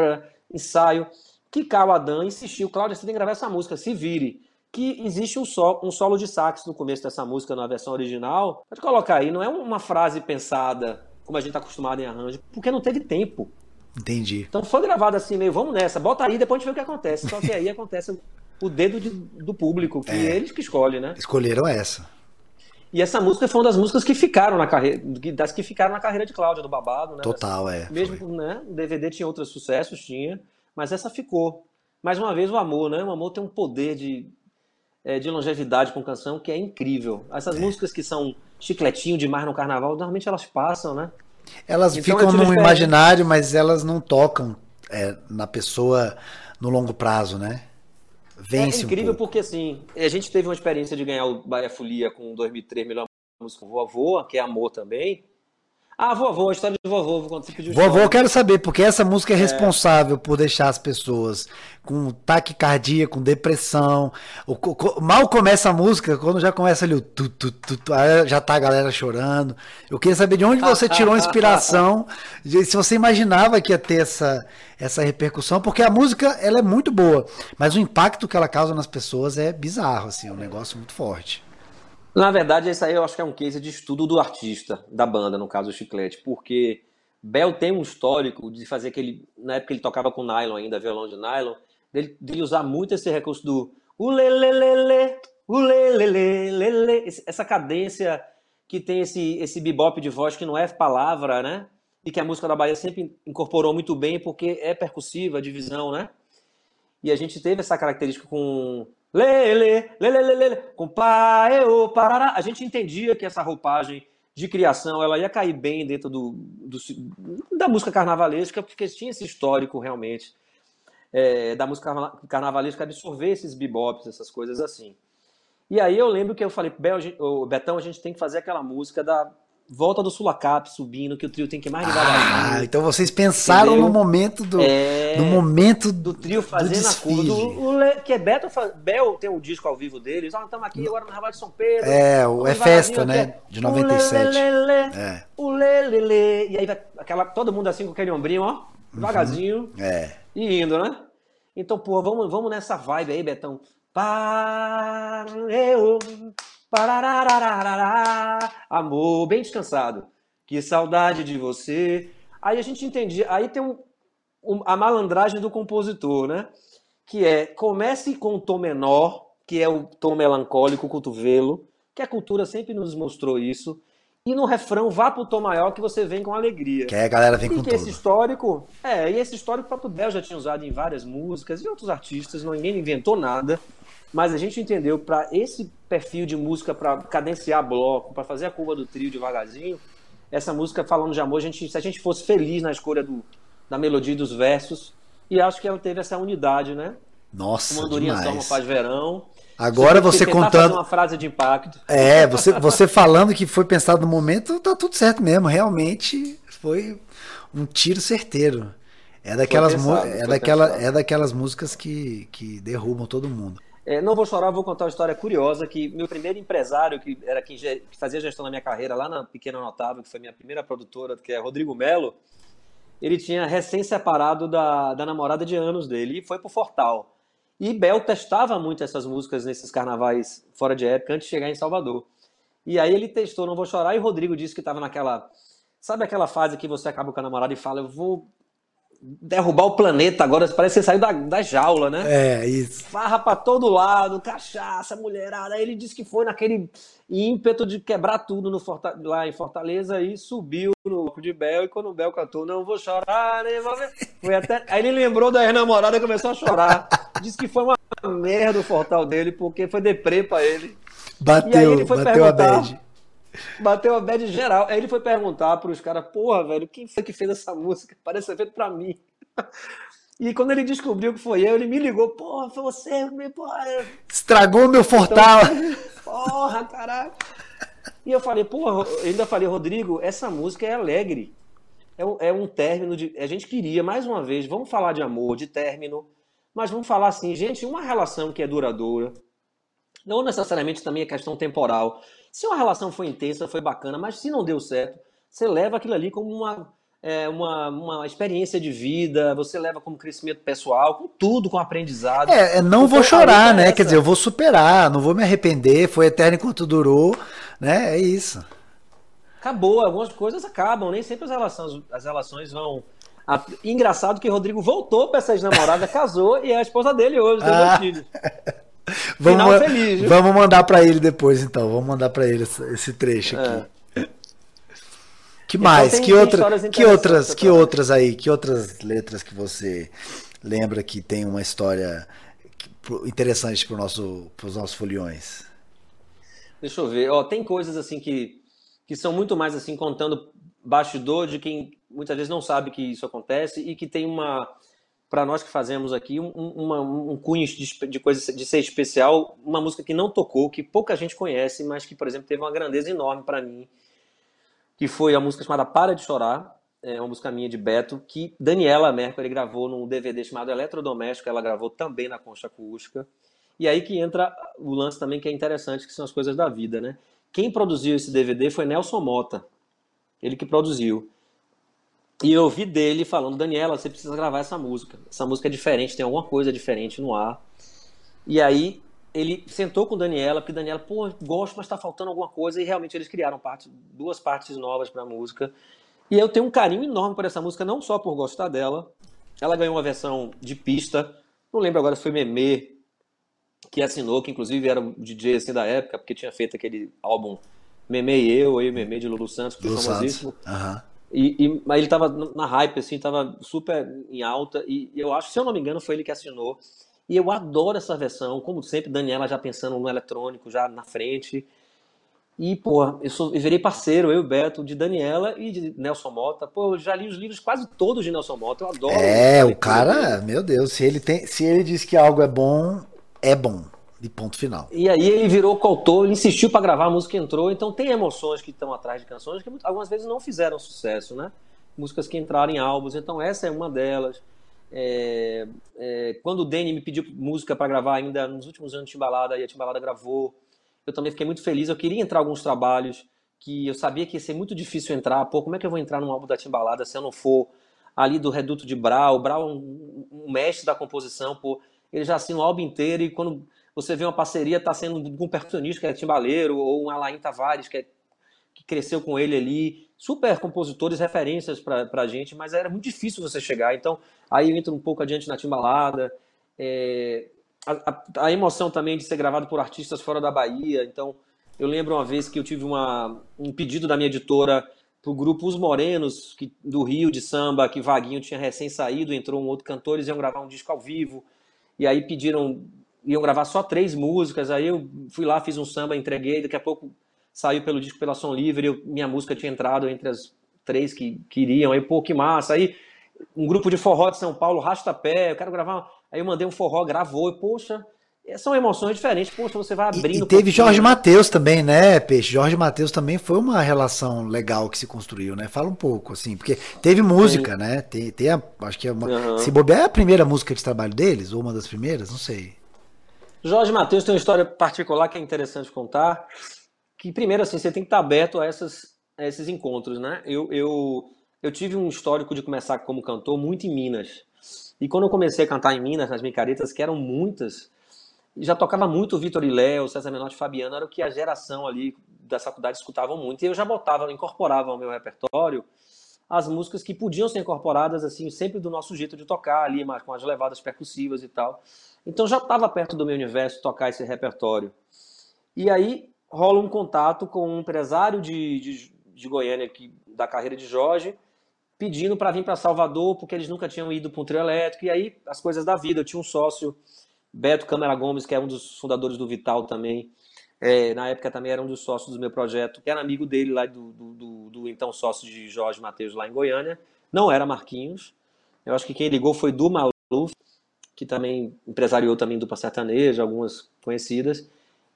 ensaio, que Carl Adam insistiu, Cláudia, você tem que gravar essa música, se vire. Que existe um, so, um solo de sax no começo dessa música, na versão original. Pode colocar aí, não é uma frase pensada, como a gente está acostumado em arranjo, porque não teve tempo. Entendi. Então foi gravado assim, meio, vamos nessa, bota aí, depois a gente vê o que acontece. Só que aí acontece o dedo de, do público, que é, eles que escolhem, né? Escolheram essa. E essa música foi uma das músicas que ficaram na carreira, das que ficaram na carreira de Cláudia, do Babado, né? Total, é. Mesmo, foi. né? O DVD tinha outros sucessos, tinha mas essa ficou. Mais uma vez, o amor, né? O amor tem um poder de. é, de longevidade com canção que é incrível. Essas é. músicas que são chicletinho demais no carnaval, normalmente elas passam, né? Elas então, ficam no imaginário, mas elas não tocam é, na pessoa no longo prazo, né? Vence é incrível um porque assim, a gente teve uma experiência de ganhar o Bahia Folia com 2003 melhor música Voa Voa, que é amor também. Ah, vovô, a história de vovô, quando você pediu Vovô, eu quero saber, porque essa música é, é responsável por deixar as pessoas com taquicardia, com depressão. O, o, mal começa a música, quando já começa ali o tu, tu, tu, tu já tá a galera chorando. Eu queria saber de onde você tirou a inspiração, se você imaginava que ia ter essa, essa repercussão, porque a música ela é muito boa, mas o impacto que ela causa nas pessoas é bizarro, assim, é um negócio muito forte. Na verdade, isso aí eu acho que é um case de estudo do artista, da banda, no caso o Chiclete, porque Bel tem um histórico de fazer aquele. Na época ele tocava com nylon ainda, violão de nylon, dele, dele usar muito esse recurso do ulelelele, ulelelele, essa cadência que tem esse, esse bebop de voz que não é palavra, né? E que a música da Bahia sempre incorporou muito bem, porque é percussiva, divisão, né? E a gente teve essa característica com lele, lele, lele, lele, com pai, o parará. A gente entendia que essa roupagem de criação ela ia cair bem dentro do, do da música carnavalesca, porque tinha esse histórico realmente é, da música carnavalesca absorver esses bebops, essas coisas assim. E aí eu lembro que eu falei, Betão, a gente tem que fazer aquela música da volta do Sulacap subindo, que o trio tem que ir mais devagar. Ah, então vocês pensaram Entendeu? no momento do é... no momento do trio fazendo a curva do, que é Beto, Bel tem o um disco ao vivo deles. Ah, estamos aqui agora no Raval de São Pedro. É, o é festa, né? É, de 97. é. O lelele. E aí vai aquela todo mundo assim com aquele ombrinho, ó, devagarzinho. Uhum. É. E indo, né? Então, pô, vamos, vamos nessa vibe aí, Betão. Pareu, Amor, bem descansado. Que saudade de você. Aí a gente entendia. Aí tem um, um, a malandragem do compositor, né? Que é comece com o tom menor, que é o tom melancólico, o cotovelo, que a cultura sempre nos mostrou isso. E no refrão, vá pro tom maior que você vem com alegria. Que aí a galera vem e com que tudo. esse histórico, é, e esse histórico o próprio Bel já tinha usado em várias músicas e outros artistas, ninguém inventou nada. Mas a gente entendeu para esse perfil de música para cadenciar bloco, para fazer a curva do trio devagarzinho, essa música falando de amor, a gente, se a gente fosse feliz na escolha do, da melodia e dos versos, e acho que ela teve essa unidade, né? Nossa, uma andorinha só, uma faz verão. Agora você, você contando uma frase de impacto. É, você, você falando que foi pensado no momento, tá tudo certo mesmo. Realmente foi um tiro certeiro. É daquelas, pensado, é, daquela, é daquelas músicas que, que derrubam todo mundo. É, não vou chorar, vou contar uma história curiosa que meu primeiro empresário, que era quem que fazia gestão na minha carreira lá na Pequena Notável, que foi minha primeira produtora, que é Rodrigo Melo, ele tinha recém separado da, da namorada de anos dele e foi pro Fortal. E Bel testava muito essas músicas nesses carnavais fora de época antes de chegar em Salvador. E aí ele testou Não Vou Chorar e Rodrigo disse que estava naquela. Sabe aquela fase que você acaba com a namorada e fala, eu vou derrubar o planeta agora, parece que você saiu da, da jaula, né? É, isso. Farra pra todo lado, cachaça, mulherada. Aí ele disse que foi naquele ímpeto de quebrar tudo no Forta, lá em Fortaleza e subiu no de Bel. E quando o Bel cantou, não vou chorar, nem vou ver. Foi até... Aí ele lembrou da ex-namorada e começou a chorar. Disse que foi uma merda o Fortal dele, porque foi deprê pra ele. Bateu, bateu a bad. Bateu a bad geral. Aí ele foi perguntar pros caras, porra, velho, quem foi que fez essa música? Parece ser feito pra mim. E quando ele descobriu que foi eu, ele me ligou, porra, foi você, me, porra. Estragou meu fortal. Então, porra, caralho. E eu falei, porra, eu ainda falei, Rodrigo, essa música é alegre. É um, é um término de. A gente queria, mais uma vez, vamos falar de amor, de término, mas vamos falar assim, gente, uma relação que é duradoura. Não necessariamente também é questão temporal. Se uma relação foi intensa, foi bacana, mas se não deu certo, você leva aquilo ali como uma, é, uma, uma experiência de vida, você leva como crescimento pessoal, com tudo, com aprendizado. É, é não então, vou chorar, né? Essa... Quer dizer, eu vou superar, não vou me arrepender, foi eterno enquanto durou, né? É isso. Acabou, algumas coisas acabam, nem sempre as relações, as relações vão. Engraçado que o Rodrigo voltou para essa ex-namorada, casou e é a esposa dele hoje, tem ah. dois filhos. Vamos, feliz, vamos mandar para ele depois, então. Vamos mandar para ele esse trecho aqui. É. Que então, mais? Então, tem, que, outra, que outras, que outras aí? Que outras letras que você lembra que tem uma história interessantes para nosso, os nossos foliões? Deixa eu ver. Ó, tem coisas assim que, que são muito mais assim contando bastidor de quem muitas vezes não sabe que isso acontece e que tem uma para nós que fazemos aqui um, uma, um cunho de, de coisa de ser especial, uma música que não tocou, que pouca gente conhece, mas que, por exemplo, teve uma grandeza enorme para mim, que foi a música chamada Para de Chorar, é uma música minha de Beto, que Daniela Mercury gravou num DVD chamado Eletrodoméstico, ela gravou também na concha acústica. E aí que entra o lance também que é interessante, que são as coisas da vida, né? Quem produziu esse DVD foi Nelson Mota, ele que produziu. E eu ouvi dele falando, Daniela, você precisa gravar essa música. Essa música é diferente, tem alguma coisa diferente no ar. E aí ele sentou com Daniela, porque Daniela, pô, gosto, mas está faltando alguma coisa. E realmente eles criaram parte, duas partes novas para a música. E eu tenho um carinho enorme por essa música, não só por gostar dela. Ela ganhou uma versão de pista. Não lembro agora se foi Meme que assinou, que inclusive era o DJ assim da época, porque tinha feito aquele álbum Meme e Eu, eu e Meme de Lulu Santos, que foi famosíssimo. Uhum. E, e, mas ele tava na hype, assim, tava super em alta. E eu acho, se eu não me engano, foi ele que assinou. E eu adoro essa versão, como sempre, Daniela já pensando no eletrônico, já na frente. E, pô, eu, sou, eu virei parceiro, eu e o Beto, de Daniela e de Nelson Mota. Pô, eu já li os livros quase todos de Nelson Mota, eu adoro. É, o cara, meu Deus, se ele, tem, se ele diz que algo é bom, é bom. De ponto final. E aí ele virou coautor, ele insistiu para gravar, a música entrou. Então tem emoções que estão atrás de canções que algumas vezes não fizeram sucesso, né? Músicas que entraram em álbuns. Então essa é uma delas. É, é, quando o Danny me pediu música para gravar ainda nos últimos anos de Timbalada, e a Timbalada gravou, eu também fiquei muito feliz. Eu queria entrar alguns trabalhos que eu sabia que ia ser muito difícil entrar. Pô, como é que eu vou entrar num álbum da Timbalada se eu não for ali do Reduto de Brau? O Brau é um, um mestre da composição, pô. Ele já assina o álbum inteiro e quando você vê uma parceria, está sendo com um percussionista que é timbaleiro, ou um Alain Tavares, que, é, que cresceu com ele ali. Super compositores, referências para a gente, mas era muito difícil você chegar. Então, aí eu entro um pouco adiante na timbalada. É, a, a, emoção também de ser gravado por artistas fora da Bahia. Então, eu lembro uma vez que eu tive uma, um pedido da minha editora o grupo Os Morenos, que, do Rio de Samba, que Vaguinho tinha recém saído, entrou um outro cantor, eles iam gravar um disco ao vivo. E aí pediram iam gravar só três músicas, aí eu fui lá, fiz um samba, entreguei, daqui a pouco saiu pelo disco pela Som Livre, eu, minha música tinha entrado entre as três que queriam, aí pô, que massa, aí um grupo de forró de São Paulo, Rastapé, eu quero gravar, aí eu mandei um forró, gravou, e poxa, são emoções diferentes, poxa, você vai abrindo... E, e teve Jorge Matheus também, né, Peixe? Jorge Matheus também foi uma relação legal que se construiu, né? Fala um pouco, assim, porque teve música, Sim. né? Tem, tem a, acho que é uma, uhum. se bobear é a primeira música de trabalho deles, ou uma das primeiras, não sei. Jorge Matheus tem uma história particular que é interessante contar. Que, primeiro, assim, você tem que estar aberto a, essas, a esses encontros, né? Eu, eu, eu tive um histórico de começar como cantor muito em Minas. E quando eu comecei a cantar em Minas, nas micaretas, que eram muitas, já tocava muito Vitor e Léo, César Menotti Fabiano, era o que a geração ali da faculdade escutavam muito. E eu já botava, incorporava ao meu repertório as músicas que podiam ser incorporadas, assim, sempre do nosso jeito de tocar ali, mas com as levadas percussivas e tal. Então já estava perto do meu universo tocar esse repertório. E aí rola um contato com um empresário de, de, de Goiânia, que, da carreira de Jorge, pedindo para vir para Salvador, porque eles nunca tinham ido para um trio elétrico. E aí as coisas da vida. Eu tinha um sócio, Beto Câmara Gomes, que é um dos fundadores do Vital também. É, na época também era um dos sócios do meu projeto, que era amigo dele lá do, do, do, do então sócio de Jorge Matheus lá em Goiânia. Não era Marquinhos. Eu acho que quem ligou foi do Maluf que também empresariou também dupla sertaneja, algumas conhecidas.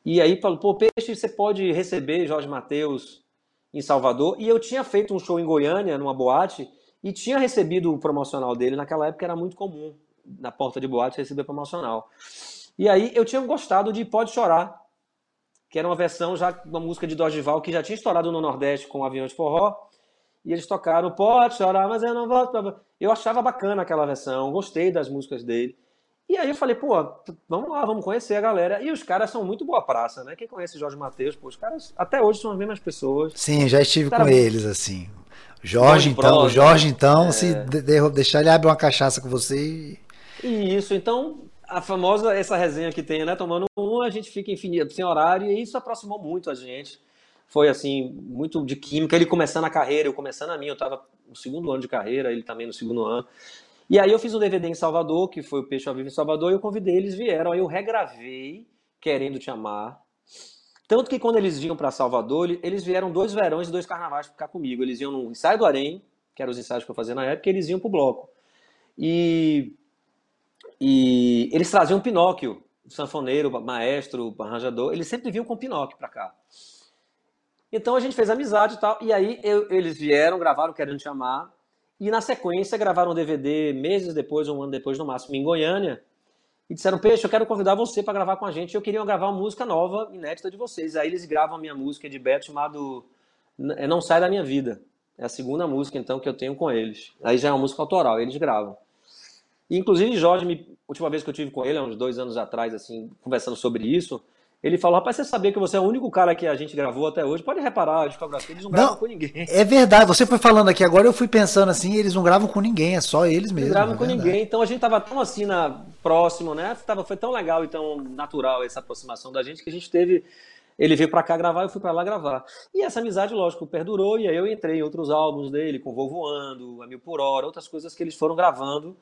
E aí falou, pô, Peixe, você pode receber Jorge Mateus em Salvador. E eu tinha feito um show em Goiânia, numa boate, e tinha recebido o promocional dele. Naquela época era muito comum, na porta de boate, receber promocional. E aí eu tinha gostado de Pode Chorar, que era uma versão já, uma música de Dorival que já tinha estourado no Nordeste com o Avião de Forró. E eles tocaram Pode Chorar, mas eu não volto pra... Eu achava bacana aquela versão, gostei das músicas dele. E aí eu falei, pô, vamos lá, vamos conhecer a galera. E os caras são muito boa praça, né? Quem conhece Jorge Matheus, pô, os caras até hoje são as mesmas pessoas. Sim, já estive com eles, assim. Jorge, então, o Jorge, então, é... se deixar, ele abre uma cachaça com você e. Isso, então, a famosa, essa resenha que tem, né? Tomando um, a gente fica infinito, sem horário, e isso aproximou muito a gente. Foi, assim, muito de química. Ele começando a carreira, eu começando a minha, eu tava no segundo ano de carreira, ele também no segundo ano. E aí eu fiz um DVD em Salvador, que foi o Peixe ao Vivo em Salvador, e eu convidei, eles vieram, aí eu regravei Querendo Te Amar. Tanto que quando eles vinham para Salvador, eles vieram dois verões e dois carnavais ficar comigo. Eles iam no ensaio do Arém, que eram os ensaios que eu fazia na época, e eles iam pro bloco. E, e eles traziam Pinóquio, sanfoneiro, maestro, arranjador, eles sempre vinham com Pinóquio para cá. Então a gente fez amizade e tal, e aí eu, eles vieram, gravaram Querendo Te Amar, e na sequência gravaram um DVD meses depois, um ano depois no máximo, em Goiânia, e disseram, Peixe, eu quero convidar você para gravar com a gente, eu queria gravar uma música nova, inédita de vocês. Aí eles gravam a minha música de Beto chamado é, Não Sai da Minha Vida. É a segunda música, então, que eu tenho com eles. Aí já é uma música autoral, eles gravam. E, inclusive, Jorge, me, última vez que eu tive com ele, há uns dois anos atrás, assim, conversando sobre isso, ele falou: rapaz, você sabia que você é o único cara que a gente gravou até hoje? Pode reparar, a discografia, eles não, não gravam com ninguém. É verdade, você foi falando aqui agora, eu fui pensando assim, eles não gravam com ninguém, é só eles mesmos. Não gravam é com ninguém, então a gente tava tão assim na, próximo, né? Tava, foi tão legal e tão natural essa aproximação da gente que a gente teve. Ele veio para cá gravar, eu fui para lá gravar. E essa amizade, lógico, perdurou, e aí eu entrei em outros álbuns dele, com Voo Voando, A Mil Por Hora, outras coisas que eles foram gravando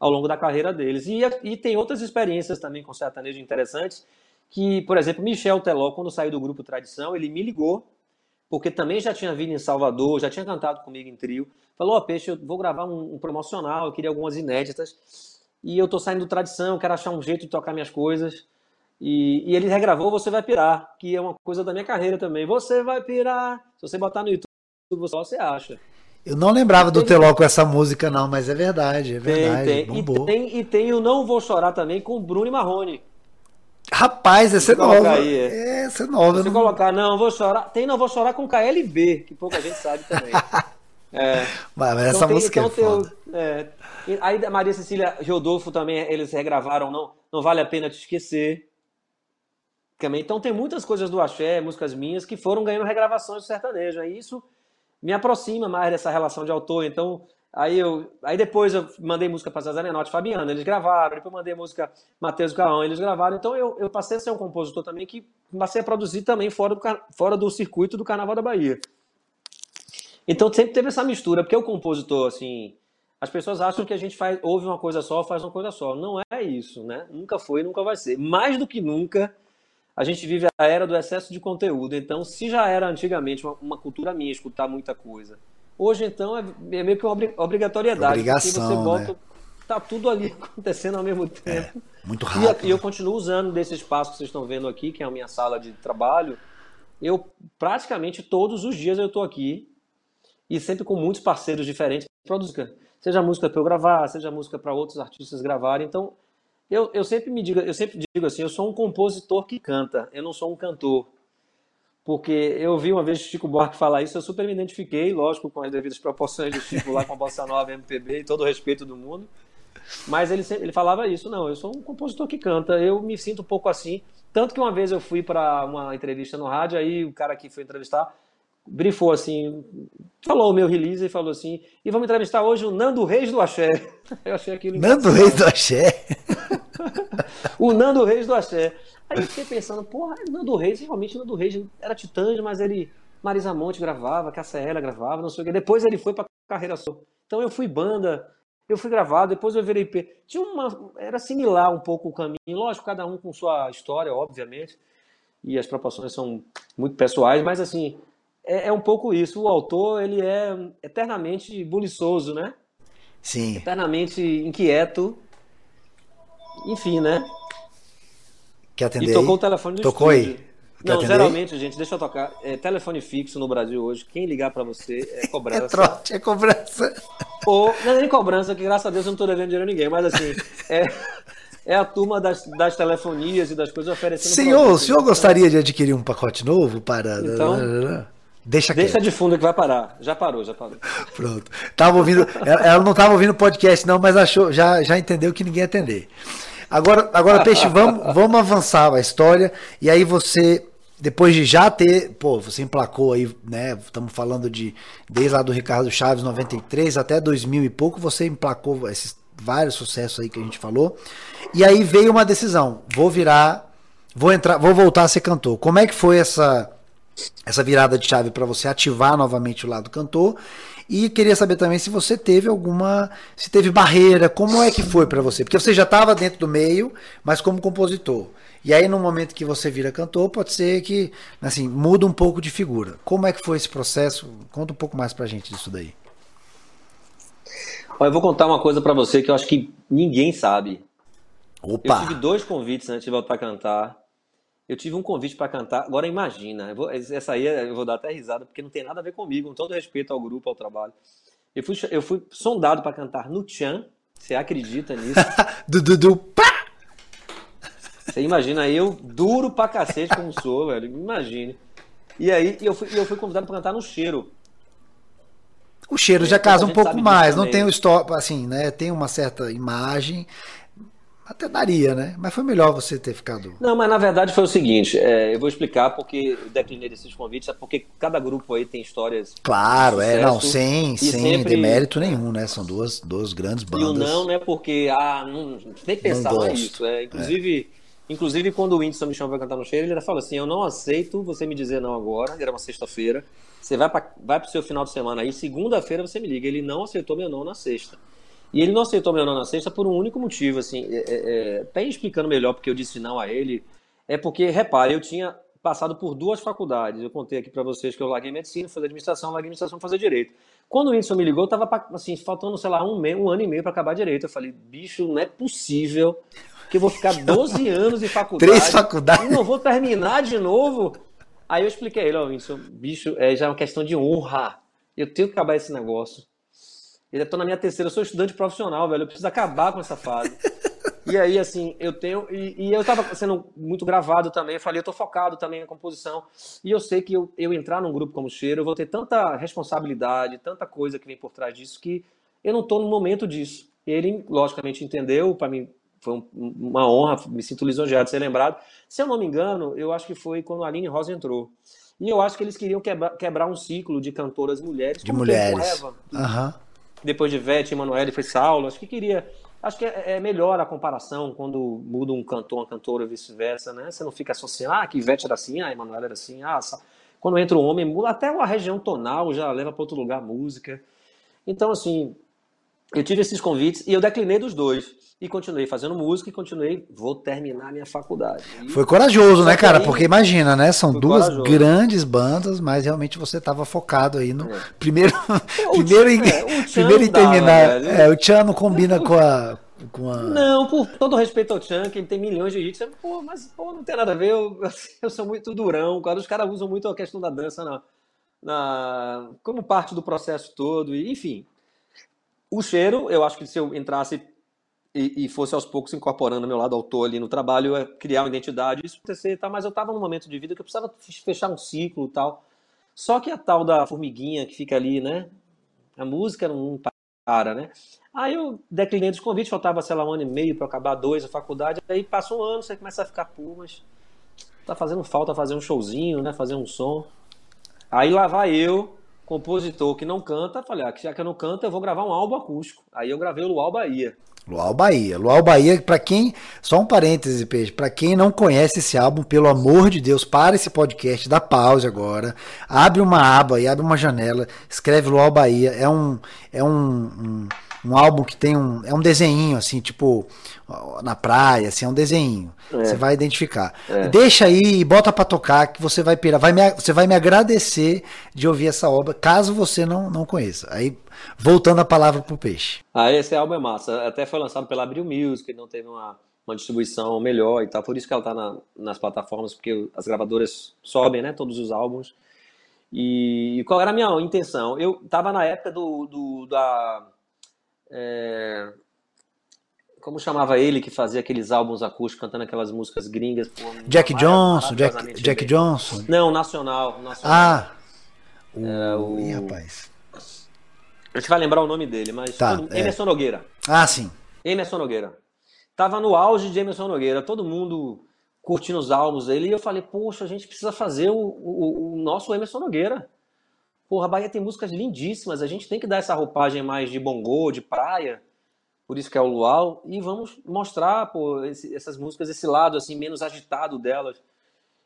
ao longo da carreira deles. E, e tem outras experiências também com sertanejo interessantes, que, por exemplo, Michel Teló, quando saiu do grupo Tradição, ele me ligou, porque também já tinha vindo em Salvador, já tinha cantado comigo em trio, falou, ó, oh, Peixe, eu vou gravar um, um, promocional, eu queria algumas inéditas, e eu tô saindo do Tradição, quero achar um jeito de tocar minhas coisas, e, e ele regravou Você Vai Pirar, que é uma coisa da minha carreira também, Você Vai Pirar, se você botar no YouTube, você acha. Eu não lembrava do Teló com essa música, não, mas é verdade, é verdade. Tem, tem. E, tem, e tem o Não Vou Chorar também com o Bruno e Marrone. Rapaz, essa é nova. Aí, é. é, essa é nova. Se não... colocar Não Vou Chorar, tem Não Vou Chorar com KLB, que pouca gente sabe também. é. Mas, mas essa então, música então, é foda. É, aí a Maria Cecília Rodolfo também, eles regravaram Não, não Vale a Pena Te Esquecer. Também. Então tem muitas coisas do axé, músicas minhas, que foram ganhando regravações do sertanejo. E isso me aproxima mais dessa relação de autor. Então, aí eu, aí depois eu mandei música para Zezé Nenotti e Fabiana, eles gravaram. Depois eu mandei música Matheus Gaão, eles gravaram. Então eu, eu passei a ser um compositor também que passei a produzir também fora do, fora do circuito do Carnaval da Bahia. Então sempre teve essa mistura, porque o compositor, assim, as pessoas acham que a gente faz, ouve uma coisa só, faz uma coisa só. Não é isso, né? Nunca foi, nunca vai ser. Mais do que nunca, a gente vive a era do excesso de conteúdo. Então, se já era antigamente uma, uma cultura minha escutar muita coisa, hoje então é, é meio que uma obrigatoriedade. Obrigação, porque você bota, né? tá tudo ali acontecendo ao mesmo é, tempo. É, muito rápido. E, e eu continuo usando desse espaço que vocês estão vendo aqui, que é a minha sala de trabalho. Eu praticamente todos os dias eu estou aqui e sempre com muitos parceiros diferentes produzindo. Seja música para eu gravar, seja música para outros artistas gravarem. Então, eu, eu sempre me digo, eu sempre digo assim, eu sou um compositor que canta, eu não sou um cantor. Porque eu vi uma vez o Chico Buarque falar isso, eu super me identifiquei, lógico, com as devidas proporções do Chico lá com a Bossa Nova MPB e todo o respeito do mundo. Mas ele, ele falava isso, não, eu sou um compositor que canta, eu me sinto um pouco assim. Tanto que uma vez eu fui para uma entrevista no rádio, aí o cara que foi entrevistar brifou assim, falou o meu release e falou assim, e vamos entrevistar hoje o Nando Reis do Axé. Eu achei aquilo Nando Reis do Axé? o Nando Reis do Axé. Aí eu fiquei pensando, porra, Nando Reis, realmente Nando Reis era Titãs, mas ele, Marisa Monte gravava, Cassaela gravava, não sei o que. Depois ele foi pra carreira só. Então eu fui banda, eu fui gravado, depois eu virei P. Tinha uma. Era similar um pouco o caminho, lógico, cada um com sua história, obviamente. E as proporções são muito pessoais, mas assim, é, é, um pouco isso. O autor, ele é eternamente buliçoso, né? Sim. Eternamente inquieto. Enfim, né? Quer atender E tocou o telefone do Tocou estúdio. aí? Quer não, geralmente, aí? gente, deixa eu tocar. É, telefone fixo no Brasil hoje, quem ligar para você é cobrança. é trote, é cobrança. Ou, não é nem cobrança, que graças a Deus eu não tô devendo dinheiro a ninguém, mas assim, é, é a turma das, das telefonias e das coisas oferecendo. Senhor, o senhor gostaria de adquirir um pacote novo para. Então. Deixa Deixa de fundo que vai parar. Já parou, já parou. Pronto. Tava ouvindo, ela não estava ouvindo o podcast, não, mas achou, já, já entendeu que ninguém ia atender. Agora, agora Peixe, vamos, vamos avançar a história. E aí você, depois de já ter, pô, você emplacou aí, né? Estamos falando de desde lá do Ricardo Chaves 93 até 2000 e pouco, você emplacou esses vários sucessos aí que a gente falou. E aí veio uma decisão, vou virar, vou entrar, vou voltar a ser cantor. Como é que foi essa essa virada de chave para você ativar novamente o lado cantor. E queria saber também se você teve alguma, se teve barreira, como é que foi para você? Porque você já estava dentro do meio, mas como compositor. E aí no momento que você vira cantor, pode ser que, assim, muda um pouco de figura. Como é que foi esse processo? Conta um pouco mais pra gente disso daí. Eu vou contar uma coisa para você que eu acho que ninguém sabe. Opa. Eu tive dois convites antes de voltar a cantar. Eu tive um convite para cantar. Agora imagina, vou, essa aí eu vou dar até risada porque não tem nada a ver comigo, com todo respeito ao grupo, ao trabalho. Eu fui, eu fui sondado para cantar no Tchan. Você acredita nisso? du, du, du, pá! Você imagina eu duro pra cacete como sou, velho. Imagine. E aí eu fui, eu fui convidado para cantar no Cheiro. O cheiro já casa um pouco mais, não tem o stop, assim, né? Tem uma certa imagem, até daria, né? Mas foi melhor você ter ficado. Não, mas na verdade foi o seguinte: é, eu vou explicar porque eu declinei desses convites, é porque cada grupo aí tem histórias. Claro, é, não, sem, sem sempre... demérito nenhum, né? São duas, duas grandes bandas. E o não, né? Porque, ah, não, nem pensar nisso. É, inclusive, é. inclusive, quando o Whindersson me chamou pra cantar no cheiro, ele fala assim: eu não aceito você me dizer não agora, era uma sexta-feira. Você vai para vai o seu final de semana aí, segunda-feira você me liga. Ele não aceitou meu não na sexta. E ele não aceitou meu não na sexta por um único motivo, assim, é, é, é até explicando melhor porque eu disse não a ele, é porque, repare, eu tinha passado por duas faculdades. Eu contei aqui para vocês que eu larguei medicina, fazer administração, larguei administração, fazer direito. Quando o Whindersson me ligou, tava assim, faltando, sei lá, um, um ano e meio para acabar direito. Eu falei, bicho, não é possível que eu vou ficar 12 anos em faculdade. Três faculdades. E não vou terminar de novo. Aí eu expliquei a ele, ó, Whindersson, bicho, é já uma questão de honra. Eu tenho que acabar esse negócio. Eu tô na minha terceira, eu sou estudante profissional, velho. Eu preciso acabar com essa fase. E aí, assim, eu tenho. E, e, eu tava sendo muito gravado também. Eu falei, eu tô focado também na composição. E eu sei que eu, eu entrar num grupo como Cheiro, eu vou ter tanta responsabilidade, tanta coisa que vem por trás disso, que eu não tô no momento disso. Ele, logicamente, entendeu. Para mim, foi um, uma honra, me sinto lisonjeado de ser lembrado. Se eu não me engano, eu acho que foi quando a Aline Rosa entrou. E eu acho que eles queriam quebrar, quebrar um ciclo de cantoras mulheres. De mulheres. Uhum. Depois de Vete, Emanuele, foi Saulo. Acho que queria. Acho que é, é, melhor a comparação quando muda um cantor, uma cantora, vice-versa, né? Você não fica associando, ah, que Vete era assim, ah, Emanuele era assim, ah, quando entra um homem, muda até a região tonal, já leva para outro lugar a música. Então, assim, eu tive esses convites e eu declinei dos dois. E continuei fazendo música e continuei, vou terminar minha faculdade. E... Foi corajoso, né, cara? Porque imagina, né? São duas corajoso. grandes bandas, mas realmente você estava focado aí no é. primeiro, é, primeiro, em, é, primeiro em terminar. Dá, é, o Tchan não combina com a, com a... Não, por todo respeito ao Chan, que ele tem milhões de hits, pô, mas pô, não tem nada a ver, eu, eu sou muito durão, quando os caras usam muito a questão da dança na, na, como parte do processo todo, e, enfim. O cheiro, eu acho que se eu entrasse e, e, fosse aos poucos incorporando meu lado autor ali no trabalho, é criar uma identidade, isso acontecer, tá? mas eu estava num momento de vida que eu precisava fechar um ciclo e tal. Só que a tal da formiguinha que fica ali, né? A música não para, né? Aí eu declinei dos convites, faltava, sei lá, um ano e meio para acabar dois a faculdade, aí passa um ano, você começa a ficar, pô, mas tá fazendo falta fazer um showzinho, né? Fazer um som. Aí lá vai eu, compositor que não canta, falei, ah, já que eu não canto, eu vou gravar um álbum acústico. Aí eu gravei o Luau Bahia. Luau Bahia. Luau Bahia, para quem. Só um parêntese, Peixe. Para quem não conhece esse álbum, pelo amor de Deus, para esse podcast, dá pause agora. Abre uma aba e abre uma janela. Escreve Luau Bahia. É um. É um, um um álbum que tem um. É um desenho, assim, tipo, na praia, assim, é um desenho. É. Você vai identificar. É. Deixa aí e bota para tocar que você vai pirar. Vai me, você vai me agradecer de ouvir essa obra, caso você não, não conheça. Aí, voltando a palavra pro peixe. Ah, esse álbum é massa. Até foi lançado pela Abril Music, não teve uma, uma distribuição melhor e tal. Por isso que ela tá na, nas plataformas, porque as gravadoras sobem, né? Todos os álbuns. E qual era a minha intenção? Eu tava na época do, do da é... Como chamava ele que fazia aqueles álbuns acústicos cantando aquelas músicas gringas? Pô, Jack Johnson, Jack, Jack Johnson. Não, nacional. nacional. Ah! o... Ih, rapaz. A gente vai lembrar o nome dele, mas. Tá, todo... é. Emerson Nogueira. Ah, sim. Emerson Nogueira. Tava no auge de Emerson Nogueira, todo mundo curtindo os álbuns dele, e eu falei, poxa, a gente precisa fazer o, o, o nosso Emerson Nogueira. Porra, a Bahia tem músicas lindíssimas, a gente tem que dar essa roupagem mais de bongô, de praia, por isso que é o luau, e vamos mostrar pô, esse, essas músicas, esse lado assim menos agitado delas.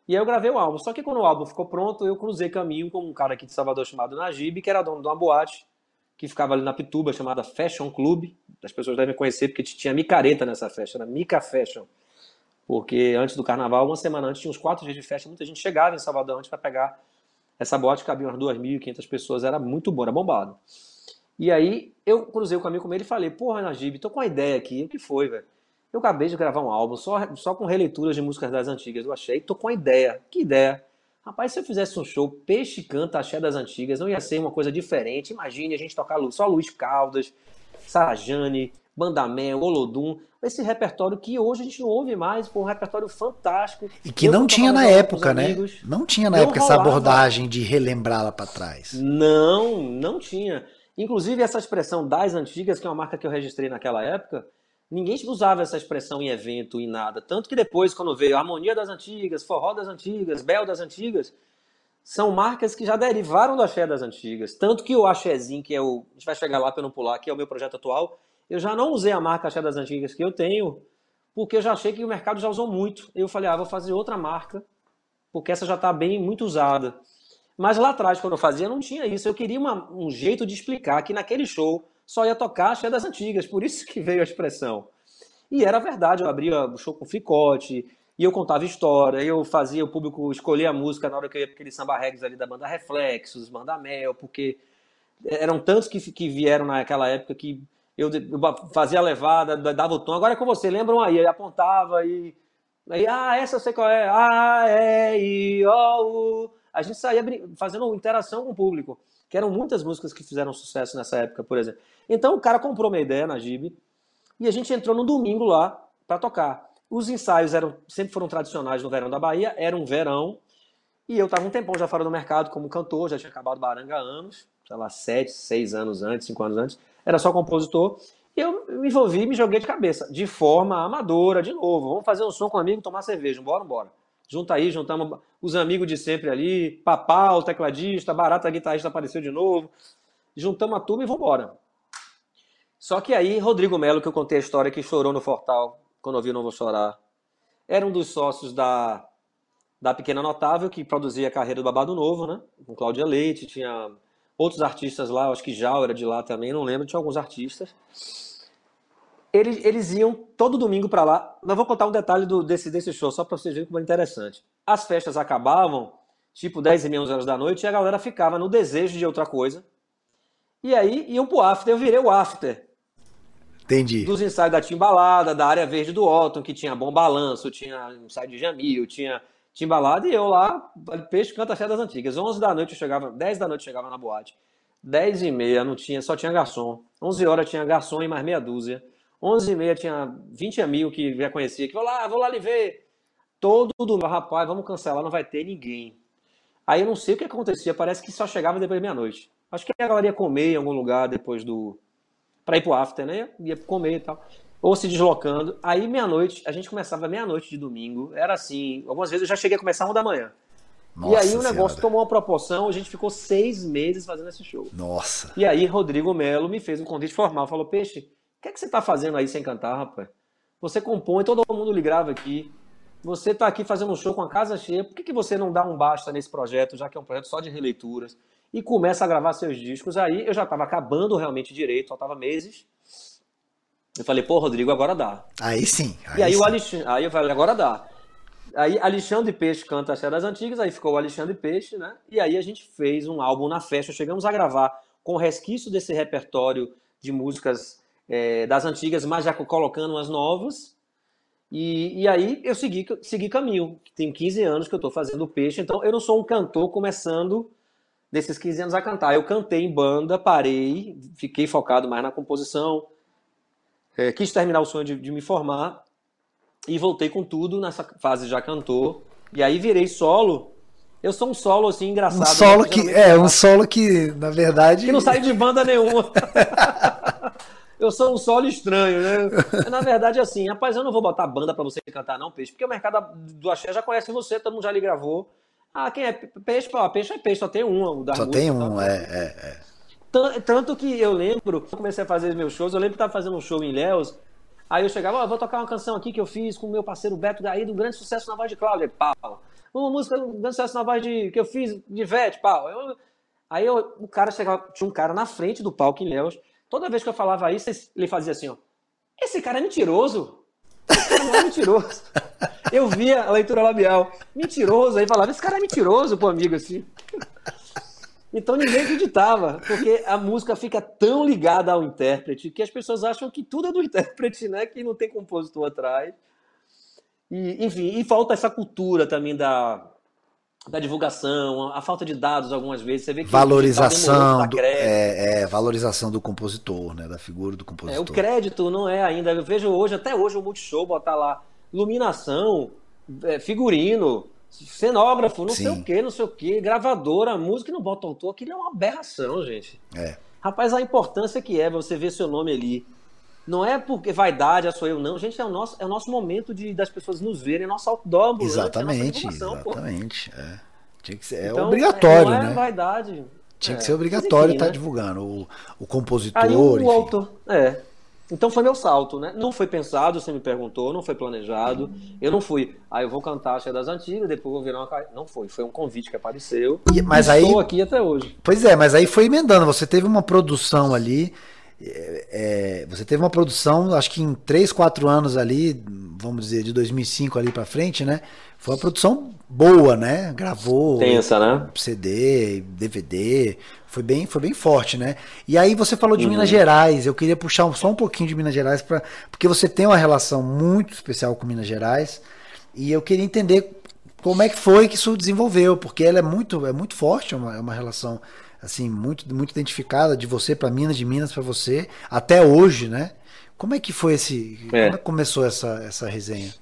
E aí eu gravei o álbum. Só que quando o álbum ficou pronto, eu cruzei caminho com um cara aqui de Salvador chamado Najib, que era dono de uma boate que ficava ali na Pituba, chamada Fashion Club. As pessoas devem conhecer porque tinha micareta nessa festa, era Mica Fashion. Porque antes do carnaval, uma semana antes, tinha uns quatro dias de festa, muita gente chegava em Salvador antes para pegar essa boate, cabia umas 2.500 pessoas, era muito bom, era bombado. E aí eu cruzei o caminho com ele e falei, porra, Najib, tô com uma ideia aqui. O que foi, velho? Eu acabei de gravar um álbum só, só com releituras de músicas das antigas. Eu achei, tô com uma ideia. Que ideia? Rapaz, se eu fizesse um show Peixe Canta Axé das Antigas, não ia ser uma coisa diferente. Imagine a gente tocar só Luiz Caldas, Sarajane, Bandamel, Olodum. Esse repertório que hoje a gente não ouve mais, pô, um repertório fantástico. E que eu não tinha na época, né? Não tinha na não época essa abordagem de relembrar lá para trás. Não, não tinha. Inclusive, essa expressão das antigas, que é uma marca que eu registrei naquela época, ninguém usava essa expressão em evento, em nada. Tanto que depois, quando veio Harmonia das Antigas, Forró das Antigas, Bel das Antigas, são marcas que já derivaram do axé das antigas. Tanto que o axézinho, que é o. A gente vai chegar lá para não pular, que é o meu projeto atual, eu já não usei a marca axé das antigas que eu tenho, porque eu já achei que o mercado já usou muito. Eu falei, ah, vou fazer outra marca, porque essa já está bem muito usada. Mas lá atrás, quando eu fazia, não tinha isso. Eu queria uma, um jeito de explicar que naquele show só ia tocar axé das antigas, por isso que veio a expressão. E era verdade, eu abria o show com ficote, e eu contava história, eu fazia o público escolher a música na hora que eu ia para aquele samba reggae ali da banda Reflexos, Manda Mel, porque eram tantos que, que vieram naquela época que eu, fazia a levada, dava o tom, agora é com você, lembram aí, aí apontava e aí, ah, essa eu sei qual é, ah, é, i, o, u. A gente saía fazendo interação com o público, que eram muitas músicas que fizeram sucesso nessa época, por exemplo. Então o cara comprou uma ideia na Gibe e a gente entrou no domingo lá para tocar. Os ensaios eram sempre foram tradicionais no verão da Bahia, era um verão, e eu estava um tempão já fora do mercado como cantor, já tinha acabado Baranga há anos, sei lá, sete, seis anos antes, cinco anos antes, era só compositor, e eu me envolvi me joguei de cabeça, de forma amadora, de novo, vamos fazer um som com um amigo, tomar cerveja, bora, bora. Junta aí, juntamos os amigos de sempre ali, Papá, o tecladista, Barata, guitarrista apareceu de novo, juntamos a turma e vamos embora. Só que aí, Rodrigo Melo, que eu contei a história, que chorou no Fortal, quando ouviu Não Vou Chorar, era um dos sócios da, da Pequena Notável, que produzia a carreira do Babado Novo, né? Com Cláudia Leite, tinha outros artistas lá, acho que já era de lá também, não lembro, tinha alguns artistas. Eles, eles iam todo domingo para lá. Mas vou contar um detalhe do, desse, desse show, só para vocês verem como é interessante. As festas acabavam, tipo 10 e meia, 11 horas da noite, e a galera ficava no desejo de outra coisa. E aí iam pro after, eu virei o after. Entendi. Dos ensaios da Timbalada, da área verde do Otton, que tinha bom balanço, tinha ensaio de Jamil, tinha Timbalada, e eu lá, peixe canta das antigas. 11 da noite eu chegava, 10 da noite eu chegava na boate. 10 e meia não tinha, só tinha garçom. 11 horas tinha garçom e mais meia dúzia. 11 e meia tinha 20 amigos que já conhecia, que vou lá, vou lá lhe ver. Todo domingo, rapaz, vamos cancelar, não vai ter ninguém. Aí eu não sei o que acontecia, parece que só chegava depois da meia-noite. Acho que a galera ia comer em algum lugar depois do, para ir pro after, né? Ia comer e tal. Ou se deslocando. Aí, meia-noite, a gente começava meia-noite de domingo. Era assim, algumas vezes eu já cheguei a começar uma da manhã. Nossa e aí o negócio tomou uma proporção, a gente ficou seis meses fazendo esse show. Nossa. E aí Rodrigo Melo me fez um convite formal, falou, Peixe, o que, é que você tá fazendo aí sem cantar, rapaz? Você compõe, todo mundo lhe grava aqui. Você tá aqui fazendo um show com a casa cheia, por que, que você não dá um basta nesse projeto, já que é um projeto só de releituras? e começa a gravar seus discos. Aí eu já estava acabando realmente direito, faltava meses. Eu falei, pô, Rodrigo, agora dá. Aí sim. Aí e aí sim. o Alexandre, aí eu falei, agora dá. Aí Alexandre Peixe canta as das Antigas, aí ficou o Alexandre Peixe, né? E aí a gente fez um álbum na festa, chegamos a gravar com resquício desse repertório de músicas é, das antigas, mas já colocando umas novas. E, e aí eu segui, segui caminho. Tem 15 anos que eu estou fazendo Peixe, então eu não sou um cantor começando desses 15 anos a cantar. Eu cantei em banda, parei, fiquei focado mais na composição, é, quis terminar o sonho de, de, me formar e voltei com tudo nessa fase já cantor. E aí virei solo. Eu sou um solo assim engraçado. Um solo que é um solo que na verdade que não sai de banda nenhuma. eu sou um solo estranho, né? Na verdade, assim, rapaz, eu não vou botar banda para você cantar, não, peixe, porque o mercado do axé já conhece você, todo mundo já lhe gravou. Ah, quem é peixe? Pô, peixe é peixe, só tem um. só tem um, é, é, é. Tanto que eu lembro, eu comecei a fazer meus shows, eu lembro que estava fazendo um show em Léus, aí eu chegava, vou tocar uma canção aqui que eu fiz com o meu parceiro Beto Gaí, do grande sucesso na voz de Cláudia, pau. Uma música, um grande sucesso na voz de, que eu fiz de Vete, pau. Eu, Aí eu, o cara chegava, tinha um cara na frente do palco em Léus. Toda vez que eu falava isso, ele fazia assim, ó. Esse cara é mentiroso. Esse cara é mentiroso. Eu via a leitura labial. Mentiroso. Aí falava, esse cara é mentiroso, pô, amigo, assim. Então ninguém acreditava, porque a música fica tão ligada ao intérprete que as pessoas acham que tudo é do intérprete, né? Que não tem compositor atrás. E, enfim, e falta essa cultura também da, da divulgação, a, falta de dados algumas vezes. Você vê que valorização, do, é, é, valorização do compositor, né? Da figura do compositor. É, o crédito não é ainda. Eu vejo hoje, até hoje, o Multishow botar lá iluminação, é, figurino, cenógrafo, não Sim. sei o que, não sei o que, gravadora, música e não bota autor, aquilo é uma aberração, gente. É. Rapaz, a importância que é você ver seu nome ali. Não é porque vaidade, ah, sou eu, não. Gente, é o nosso, é o nosso momento de, das pessoas nos verem, é nosso outdoor Exatamente, exatamente. É. Tinha que ser, é então, obrigatório, não é né? vaidade. Tinha que ser obrigatório estar tá né? divulgando o, o compositor. Aí o, o autor, é. Então foi meu salto, né? Não foi pensado, você me perguntou, não foi planejado. Eu não fui, ah, eu vou cantar a Cheia das Antigas, depois vou virar uma Não foi, foi um convite que apareceu. E, mas aí, estou aqui até hoje. Pois é, mas aí foi emendando. Você teve uma produção ali. É, é, você teve uma produção, acho que em 3, 4 anos ali, vamos dizer, de 2005 ali para frente, né? Foi uma produção boa, né? Gravou Tensa, né? CD, DVD, foi bem, foi bem forte, né? E aí você falou de uhum. Minas Gerais, eu queria puxar só um pouquinho de Minas Gerais para porque você tem uma relação muito especial com Minas Gerais e eu queria entender como é que foi que isso desenvolveu, porque ela é muito, é muito forte, é uma, é uma relação assim muito, muito identificada de você para Minas, de Minas para você até hoje, né? Como é que foi esse, é. como é que começou essa essa resenha?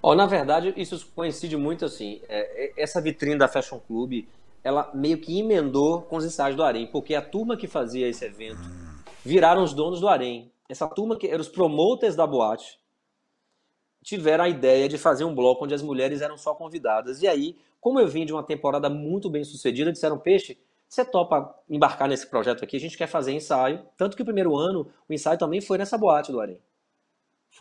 Oh, na verdade, isso coincide muito assim. É, é, essa vitrine da Fashion Club ela meio que emendou com os ensaios do Arém, porque a turma que fazia esse evento viraram os donos do Arém. Essa turma que eram os promoters da boate tiveram a ideia de fazer um bloco onde as mulheres eram só convidadas. E aí, como eu vim de uma temporada muito bem sucedida, disseram: Peixe, você topa embarcar nesse projeto aqui? A gente quer fazer ensaio. Tanto que o primeiro ano, o ensaio também foi nessa boate do Arém.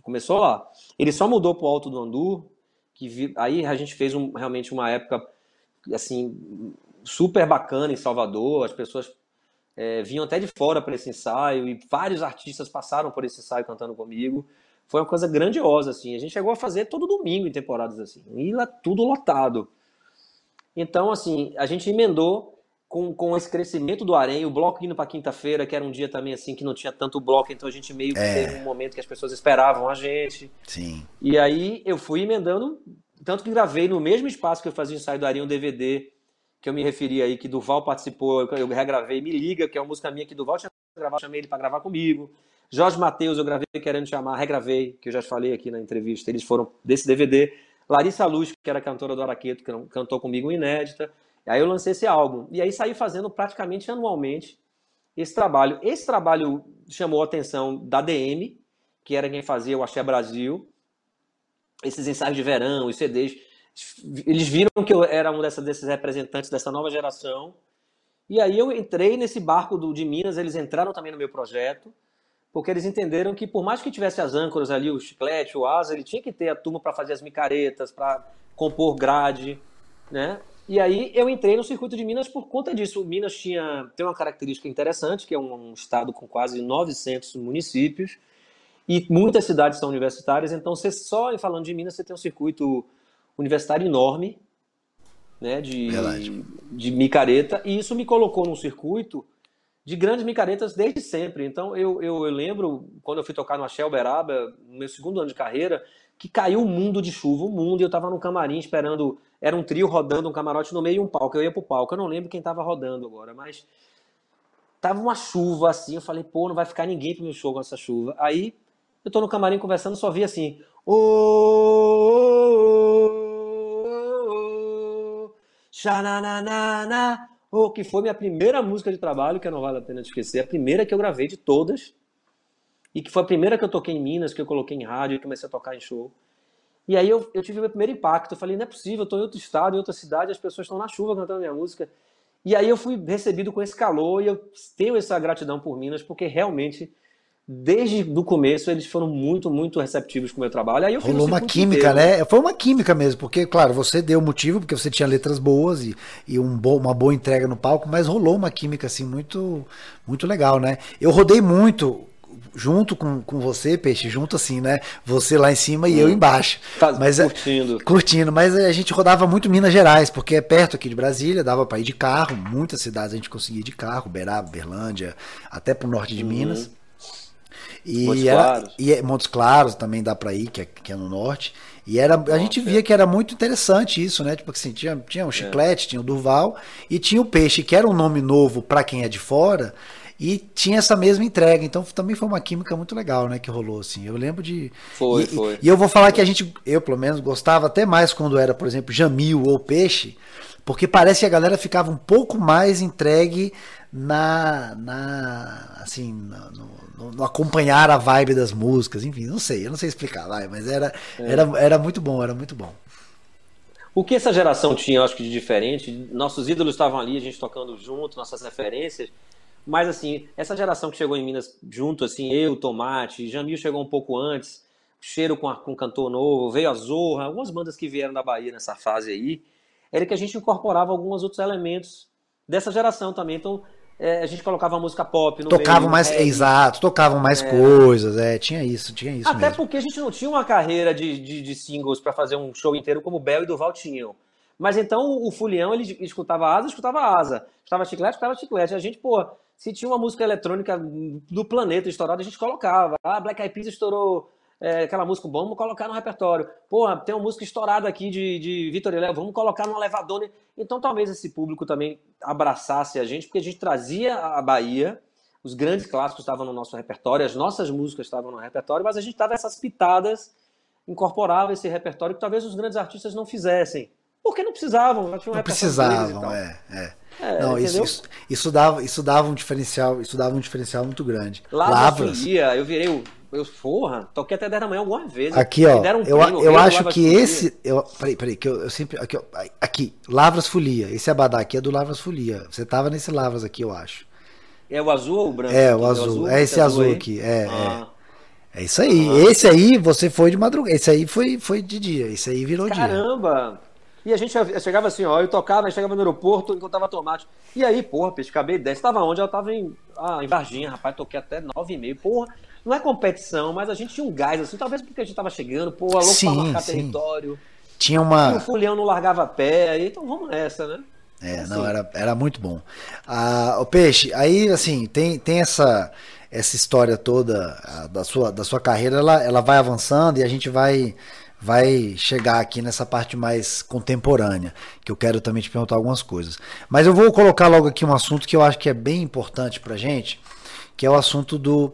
Começou lá. Ele só mudou para o Alto do Andu, que vi... aí a gente fez um, realmente uma época assim super bacana em Salvador, as pessoas é, vinham até de fora para esse ensaio e vários artistas passaram por esse ensaio cantando comigo. Foi uma coisa grandiosa, assim. A gente chegou a fazer todo domingo em temporadas assim, e lá tudo lotado. Então, assim, a gente emendou com, com esse crescimento do Arém, o bloco indo para quinta-feira, que era um dia também assim que não tinha tanto bloco, então a gente meio que é. teve um momento que as pessoas esperavam a gente. Sim. E aí eu fui emendando, tanto que gravei no mesmo espaço que eu fazia o ensaio do Arém um DVD que eu me referi aí, que Duval participou, eu regravei Me Liga, que é uma música minha que Duval tinha gravado, chamei ele para gravar comigo. Jorge Matheus, eu gravei querendo chamar, regravei, que eu já falei aqui na entrevista, eles foram desse DVD. Larissa Luz, que era cantora do Araqueto, que cantou comigo inédita. Aí eu lancei esse álbum. E aí saí fazendo praticamente anualmente esse trabalho. Esse trabalho chamou a atenção da DM, que era quem fazia o Axé Brasil. Esses ensaios de verão, os CDs eles viram que eu era um dessa, desses representantes dessa nova geração. E aí eu entrei nesse barco do, de Minas, eles entraram também no meu projeto, porque eles entenderam que por mais que tivesse as âncoras ali, o chiclete, o asa, ele tinha que ter a turma para fazer as micaretas, para compor grade, né? E aí eu entrei no circuito de Minas por conta disso. Minas tinha tem uma característica interessante, que é um, um estado com quase 900 municípios e muitas cidades são universitárias, então você só falando de Minas você tem um circuito universitário enorme, né, de, de micareta, e isso me colocou num circuito de grandes micaretas desde sempre. Então eu, eu, eu lembro, quando eu fui tocar no Axé Uberaba, no meu segundo ano de carreira, que caiu um mundo de chuva, um mundo, e eu estava no camarim esperando, era um trio rodando um camarote no meio de um palco, eu ia pro palco, eu não lembro quem estava rodando agora, mas tava uma chuva assim, eu falei, pô, não vai ficar ninguém pro meu show com essa chuva. Aí eu tô no camarim conversando, só vi assim, ô, oh, oh, oh, Xananana, oh, que foi minha primeira música de trabalho, que não vale a pena esquecer, a primeira que eu gravei de todas, e que foi a primeira que eu toquei em Minas, que eu coloquei em rádio e comecei a tocar em show. E aí eu, eu tive meu primeiro impacto, eu falei, não é possível, eu estou em outro estado, em outra cidade, as pessoas estão na chuva cantando minha música. E aí eu fui recebido com esse calor e eu tenho essa gratidão por Minas, porque realmente desde o começo eles foram muito, muito receptivos com o meu trabalho. Aí eu Rolou uma química, inteiro. né? Foi uma química mesmo, porque, claro, você deu motivo, porque você tinha letras boas e, e um bo uma boa entrega no palco, mas rolou uma química, assim, muito, muito legal, né? Eu rodei muito junto com, com você, Peixe, junto assim, né? Você lá em cima e hum. eu embaixo. Tá mas, é, curtindo. curtindo, mas a gente rodava muito Minas Gerais, porque é perto aqui de Brasília, dava para ir de carro, muitas cidades a gente conseguia ir de carro, Beraba, Berlândia, até pro norte de uhum. Minas. E Montes era, Claros. E é, Montes Claros também dá para ir, que é, que é no norte. E era, a gente via que era muito interessante isso, né? Tipo assim, tinha, tinha o Chiclete, é. tinha o Durval e tinha o Peixe, que era um nome novo para quem é de fora, e tinha essa mesma entrega. Então também foi uma química muito legal, né? Que rolou, assim. Eu lembro de. Foi, e, foi. E eu vou falar que a gente, eu pelo menos, gostava até mais quando era, por exemplo, Jamil ou Peixe, porque parece que a galera ficava um pouco mais entregue na, na assim, no, no, no, acompanhar a vibe das músicas, enfim, não sei, eu não sei explicar, vai, mas era, é. era, era muito bom, era muito bom. O que essa geração tinha, eu acho que de diferente, nossos ídolos estavam ali, a gente tocando junto, nossas referências, mas assim, essa geração que chegou em Minas junto, assim, eu, Tomate, Jamil chegou um pouco antes, Cheiro com, a, com cantor novo, veio a Zorra, algumas bandas que vieram da Bahia nessa fase aí, era que a gente incorporava alguns outros elementos dessa geração também. Então, é, a gente colocava música pop no tocavam meio, mais, reggae. exato, tocavam mais é. coisas, é, tinha isso, tinha isso Até mesmo. porque a gente não tinha uma carreira de, de, de singles para fazer um show inteiro como Bel e Duval tinham. Mas então o Fulião, ele escutava asa, escutava asa. Escutava chiclete, escutava chiclete. A gente, pô, se tinha uma música eletrônica do planeta estourada, a gente colocava. Ah, Black Eyed Peas estourou é, aquela música, vamos colocar no repertório. Porra, tem uma música estourada aqui de, de Vitor e Léo, vamos colocar no elevador. Então talvez esse público também abraçasse a gente, porque a gente trazia a Bahia, os grandes clássicos estavam no nosso repertório, as nossas músicas estavam no repertório, mas a gente dava essas pitadas, incorporava esse repertório que talvez os grandes artistas não fizessem. Porque não precisavam, já tinham um não precisavam, é, é. É, não, isso, isso, isso, dava, isso dava um diferencial, isso dava um diferencial muito grande. Lavras. eu virei o eu, porra, toquei até 10 da manhã algumas vezes. Aqui, ó. Um eu, primo, eu acho que esse. Eu, peraí, peraí, que eu, eu sempre. Aqui, ó, aqui, Lavras Folia. Esse abadá aqui é do Lavras Folia. Você tava nesse Lavras aqui, eu acho. É o azul ou o branco? É, o azul. É, azul, é esse azul, azul aqui. É, é. ah. é. É isso aí. Ah. Esse aí você foi de madrugada. Esse aí foi, foi de dia. Esse aí virou Caramba. dia. Caramba! E a gente chegava assim, ó, eu tocava, chegava no aeroporto, encontrava tomate. E aí, porra, peixe, acabei 10. Tava onde? Eu tava em, ah, em Varginha, rapaz, toquei até 9 e meio. Porra, não é competição, mas a gente tinha um gás, assim, talvez porque a gente tava chegando, pô, louco sim, pra marcar sim. território. Tinha uma. E o Fulião não largava pé, aí, então vamos nessa, né? É, assim. não, era, era muito bom. Ah, o Peixe, aí, assim, tem, tem essa, essa história toda da sua, da sua carreira, ela, ela vai avançando e a gente vai vai chegar aqui nessa parte mais contemporânea, que eu quero também te perguntar algumas coisas. Mas eu vou colocar logo aqui um assunto que eu acho que é bem importante pra gente, que é o assunto do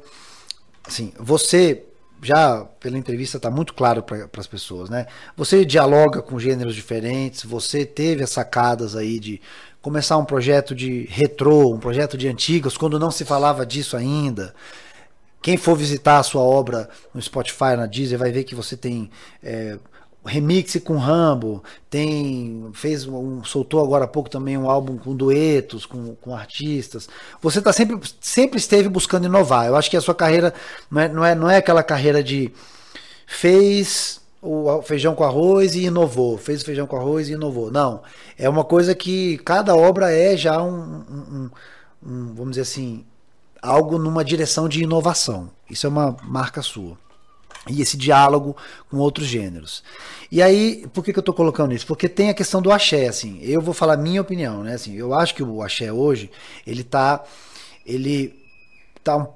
assim, você já pela entrevista está muito claro para as pessoas, né? Você dialoga com gêneros diferentes, você teve as sacadas aí de começar um projeto de retrô, um projeto de antigas, quando não se falava disso ainda. Quem for visitar a sua obra no Spotify, na Deezer, vai ver que você tem é, remix com Rambo, tem fez um, soltou agora há pouco também um álbum com duetos com, com artistas. Você tá sempre sempre esteve buscando inovar. Eu acho que a sua carreira não é, não é, não é aquela carreira de fez o feijão com arroz e inovou, fez o feijão com arroz e inovou. Não, é uma coisa que cada obra é já um, um, um vamos dizer assim, algo numa direção de inovação. Isso é uma marca sua e esse diálogo com outros gêneros. E aí, por que, que eu estou colocando isso? Porque tem a questão do axé, assim, eu vou falar minha opinião, né, assim, eu acho que o axé hoje, ele tá, ele tá, um,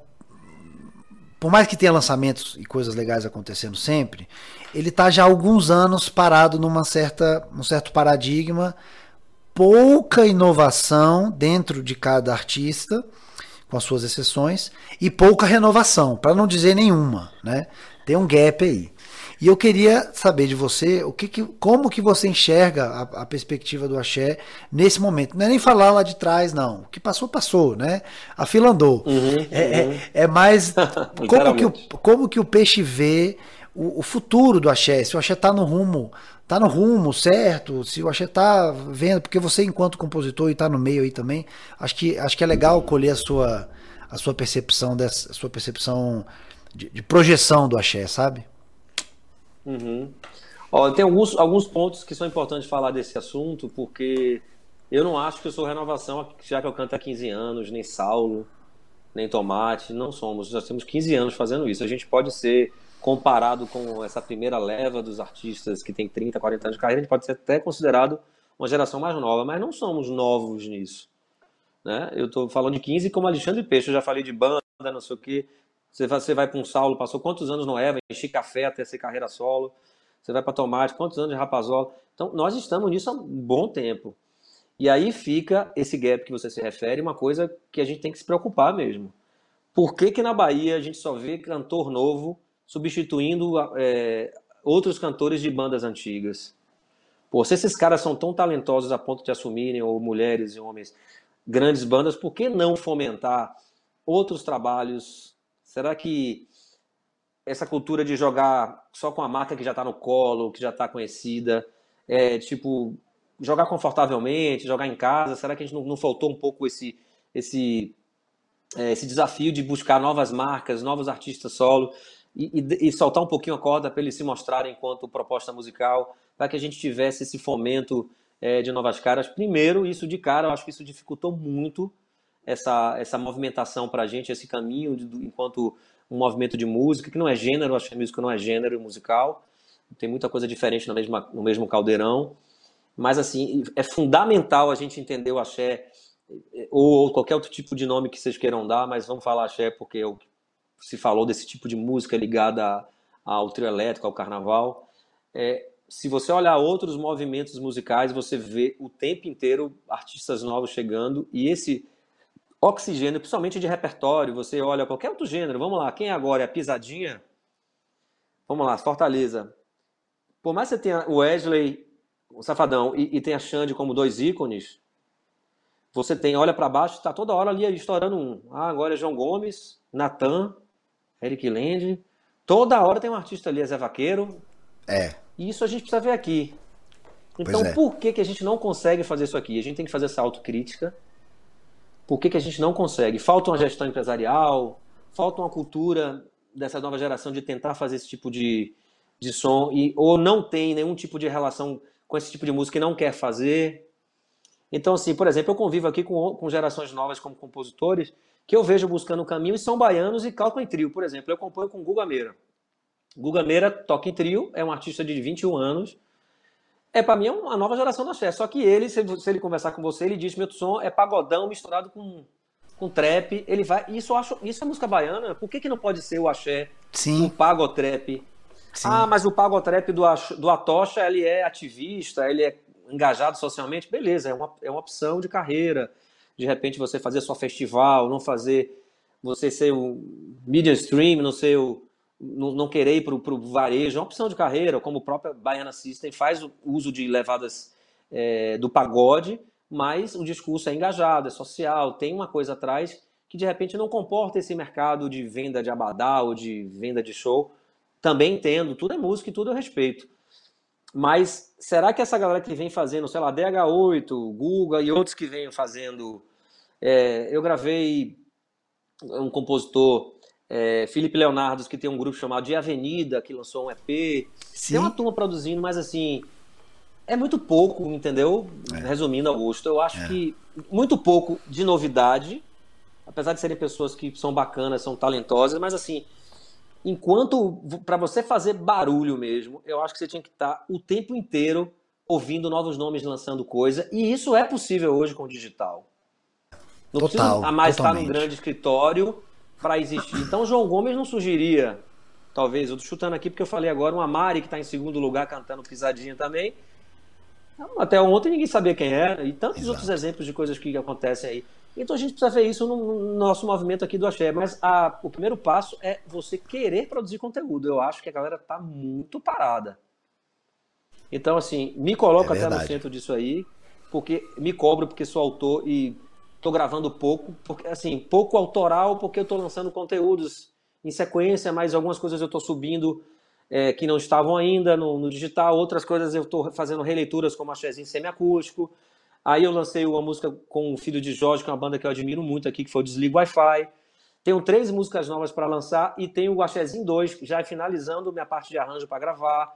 por mais que tenha lançamentos e coisas legais acontecendo sempre, ele tá já há alguns anos parado numa certa, um certo paradigma, pouca inovação dentro de cada artista, com as suas exceções, e pouca renovação, para não dizer nenhuma, né? Tem um gap aí. E eu queria saber de você o que, que como que você enxerga a, a, perspectiva do axé nesse momento. Não é nem falar lá de trás, não. O que passou, passou, né? A fila andou. Uhum, é, é uhum. É, é, mais como, que o, como que o peixe vê o, o futuro do axé. Se o axé está no rumo tá no rumo certo, se o axé tá vendo, porque você enquanto compositor e tá no meio aí também, acho que acho que é legal colher a sua a sua percepção dessa, sua percepção de, de projeção do axé, sabe? Uhum. Ó, tem alguns, alguns pontos que são importantes falar desse assunto, porque eu não acho que eu sou renovação, já que eu canto há 15 anos, nem Saulo, nem Tomate, não somos. Nós temos 15 anos fazendo isso. A gente pode ser comparado com essa primeira leva dos artistas que tem 30, 40 anos de carreira, a gente pode ser até considerado uma geração mais nova, mas não somos novos nisso. Né? Eu estou falando de 15 como Alexandre Peixe, eu já falei de banda, não sei o quê. Você vai, você vai para um Saulo, passou quantos anos no Eva, enchi café até ser carreira solo. Você vai para Tomate, quantos anos de Rapazola. Então, nós estamos nisso há um bom tempo. E aí fica esse gap que você se refere, uma coisa que a gente tem que se preocupar mesmo. Por que, que na Bahia a gente só vê cantor novo substituindo é, outros cantores de bandas antigas? Pô, se esses caras são tão talentosos a ponto de assumirem, ou mulheres e homens, grandes bandas, por que não fomentar outros trabalhos? Será que essa cultura de jogar só com a marca que já está no colo, que já está conhecida, é tipo jogar confortavelmente, jogar em casa? Será que a gente não, não faltou um pouco esse, esse, é, esse desafio de buscar novas marcas, novos artistas solo e, e, e soltar um pouquinho a corda para eles se mostrarem enquanto proposta musical, para que a gente tivesse esse fomento é, de novas caras? Primeiro, isso de cara, eu acho que isso dificultou muito essa, essa movimentação para a gente, esse caminho de, enquanto um movimento de música, que não é gênero, acho que a música não é gênero musical, tem muita coisa diferente no mesmo, no mesmo caldeirão. Mas, assim, é fundamental a gente entender o axé, ou, qualquer outro tipo de nome que vocês queiram dar, mas vamos falar axé porque é se falou desse tipo de música ligada ao trio elétrico, ao carnaval. É, se você olhar outros movimentos musicais, você vê o tempo inteiro artistas novos chegando e esse oxigênio, principalmente de repertório, você olha qualquer outro gênero, vamos lá, quem agora é a Pisadinha? Vamos lá, Fortaleza. Por mais que você tenha o Wesley o Safadão e, e tem a Xande como dois ícones, você tem, olha para baixo, está toda hora ali estourando um. Ah, agora é João Gomes, Natan, Eric Land. Toda hora tem um artista ali, é Zé Vaqueiro. É. E isso a gente precisa ver aqui. Então, é. por que, que a gente não consegue fazer isso aqui? A gente tem que fazer essa autocrítica. Por que, que a gente não consegue? Falta uma gestão empresarial, falta uma cultura dessa nova geração de tentar fazer esse tipo de, de som, e, ou não tem nenhum tipo de relação com esse tipo de música e não quer fazer. Então, assim, por exemplo, eu convivo aqui com, com gerações novas como compositores que eu vejo buscando o caminho e são baianos e calcam em trio. Por exemplo, eu componho com Guga Meira. Guga Meira toca em trio, é um artista de 21 anos. É, para mim, é uma nova geração da Xé. Só que ele, se, se, ele conversar com você, ele diz: meu som é pagodão misturado com, com trap. Ele vai. Isso, acho, isso é música baiana. Por que, que não pode ser o axé, Sim. o pagotrap? Sim. Ah, mas o Pagotrap do, do Atocha, ele é ativista, ele é engajado socialmente. Beleza, é uma, é uma opção de carreira. De repente você fazer só festival, não fazer você ser o media stream, não ser o não, não querer ir para o varejo, é uma opção de carreira, como o próprio Baiana System faz o uso de levadas é, do pagode, mas o discurso é engajado, é social, tem uma coisa atrás que de repente não comporta esse mercado de venda de abadá ou de venda de show, também entendo, tudo é música e tudo é respeito. Mas será que essa galera que vem fazendo, sei lá, DH8, Guga e outros que vêm fazendo. É, eu gravei um compositor, é, Felipe Leonardo, que tem um grupo chamado De Avenida, que lançou um EP. Sim. Tem uma turma produzindo, mas assim. É muito pouco, entendeu? É. Resumindo, Augusto, eu acho é. que muito pouco de novidade, apesar de serem pessoas que são bacanas, são talentosas, mas assim, enquanto para você fazer barulho mesmo, eu acho que você tinha que estar tá o tempo inteiro ouvindo novos nomes lançando coisa, e isso é possível hoje com o digital. Não Total, precisa mais totalmente. estar num grande escritório para existir. Então, João Gomes não surgiria, talvez, eu tô chutando aqui porque eu falei agora, uma Mari que está em segundo lugar cantando pisadinha também. Até ontem ninguém sabia quem era, e tantos Exato. outros exemplos de coisas que acontecem aí. Então a gente precisa ver isso no, nosso movimento aqui do Axé. Mas a, o primeiro passo é você querer produzir conteúdo. Eu acho que a galera está muito parada. Então, assim, me coloco é até no centro disso aí, porque me cobro porque sou autor e estou gravando pouco, porque assim, pouco autoral, porque eu estou lançando conteúdos em sequência, mas algumas coisas eu estou subindo é, que não estavam ainda no, no digital, outras coisas eu estou fazendo releituras como axézinho semiacústico. Aí eu lancei uma música com o filho de Jorge, que é uma banda que eu admiro muito aqui, que foi o Desliga Wi-Fi. Tenho três músicas novas para lançar e tenho o Axézinho 2, já finalizando minha parte de arranjo para gravar.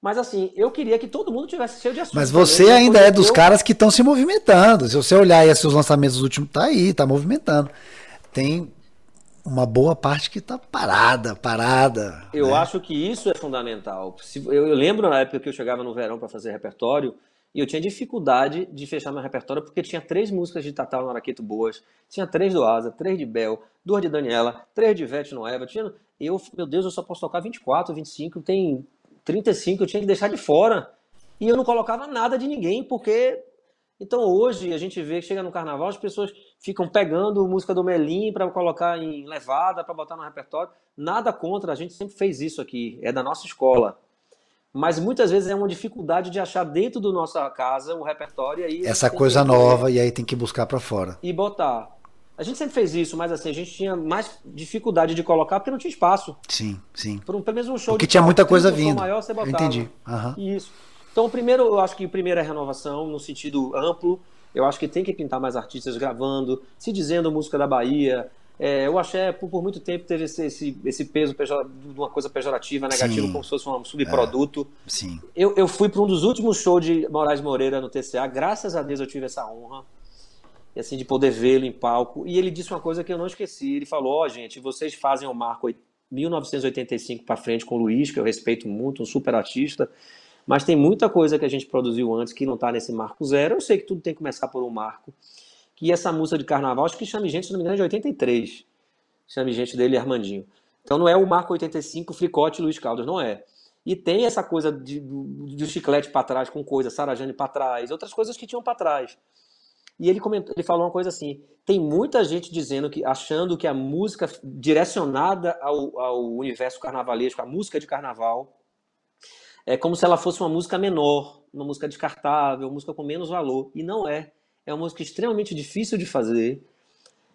Mas assim, eu queria que todo mundo tivesse cheio de assunto. Mas você ainda é dos eu... caras que estão se movimentando. Se você olhar aí os lançamentos últimos, tá aí, tá movimentando. Tem uma boa parte que está parada, parada. Eu né? acho que isso é fundamental. Eu, lembro na época que eu chegava no verão para fazer repertório e eu tinha dificuldade de fechar meu repertório porque tinha três músicas de Tatal Araqueto boas, tinha três do Asa, três de Bel, duas de Daniela, três de Ivete Noeva. Tinha, eu, meu Deus, eu só posso tocar 24, 25, tem 35, eu tinha que deixar de fora. E eu não colocava nada de ninguém porque então hoje a gente vê que chega no carnaval, as pessoas ficam pegando música do Melim para colocar em levada, para botar no repertório. Nada contra, a gente sempre fez isso aqui, é da nossa escola. Mas muitas vezes é uma dificuldade de achar dentro da nossa casa um repertório aí essa coisa nova e aí tem que buscar para fora. E botar. A gente sempre fez isso, mas assim, a gente tinha mais dificuldade de colocar porque não tinha espaço. Sim, sim. Por um, pelo menos um show porque tinha muita coisa vindo. Maior, você botava. Eu entendi. Uhum. Isso. Então, primeiro, eu acho que o primeiro é renovação, no sentido amplo. Eu acho que tem que pintar mais artistas gravando, se dizendo música da Bahia. É, o axé, por, por, muito tempo, teve esse, esse, esse peso de uma coisa pejorativa, negativa, Sim. como se fosse um subproduto. É. Sim. Eu, eu fui para um dos últimos shows de Moraes Moreira no TCA, graças a Deus eu tive essa honra e assim de poder vê-lo em palco. E ele disse uma coisa que eu não esqueci. Ele falou: "Ó, oh, gente, vocês fazem o marco 1985 para frente com o Luiz, que eu respeito muito, um super artista. Mas tem muita coisa que a gente produziu antes que não está nesse marco zero. Eu sei que tudo tem que começar por um marco. Que essa música de carnaval, acho que chame gente, se não me engano, é de 83. Chame gente dele Armandinho. Então não é o marco 85, Fricote Luiz Caldas, não é. E tem essa coisa de, do, do chiclete para trás com coisa, Sarajane para trás, outras coisas que tinham para trás. E ele comentou, ele falou uma coisa assim: tem muita gente dizendo que, achando que a música direcionada ao, ao universo carnavalesco, a música de carnaval, é como se ela fosse uma música menor, uma música descartável, uma música com menos valor. E não é. É uma música extremamente difícil de fazer.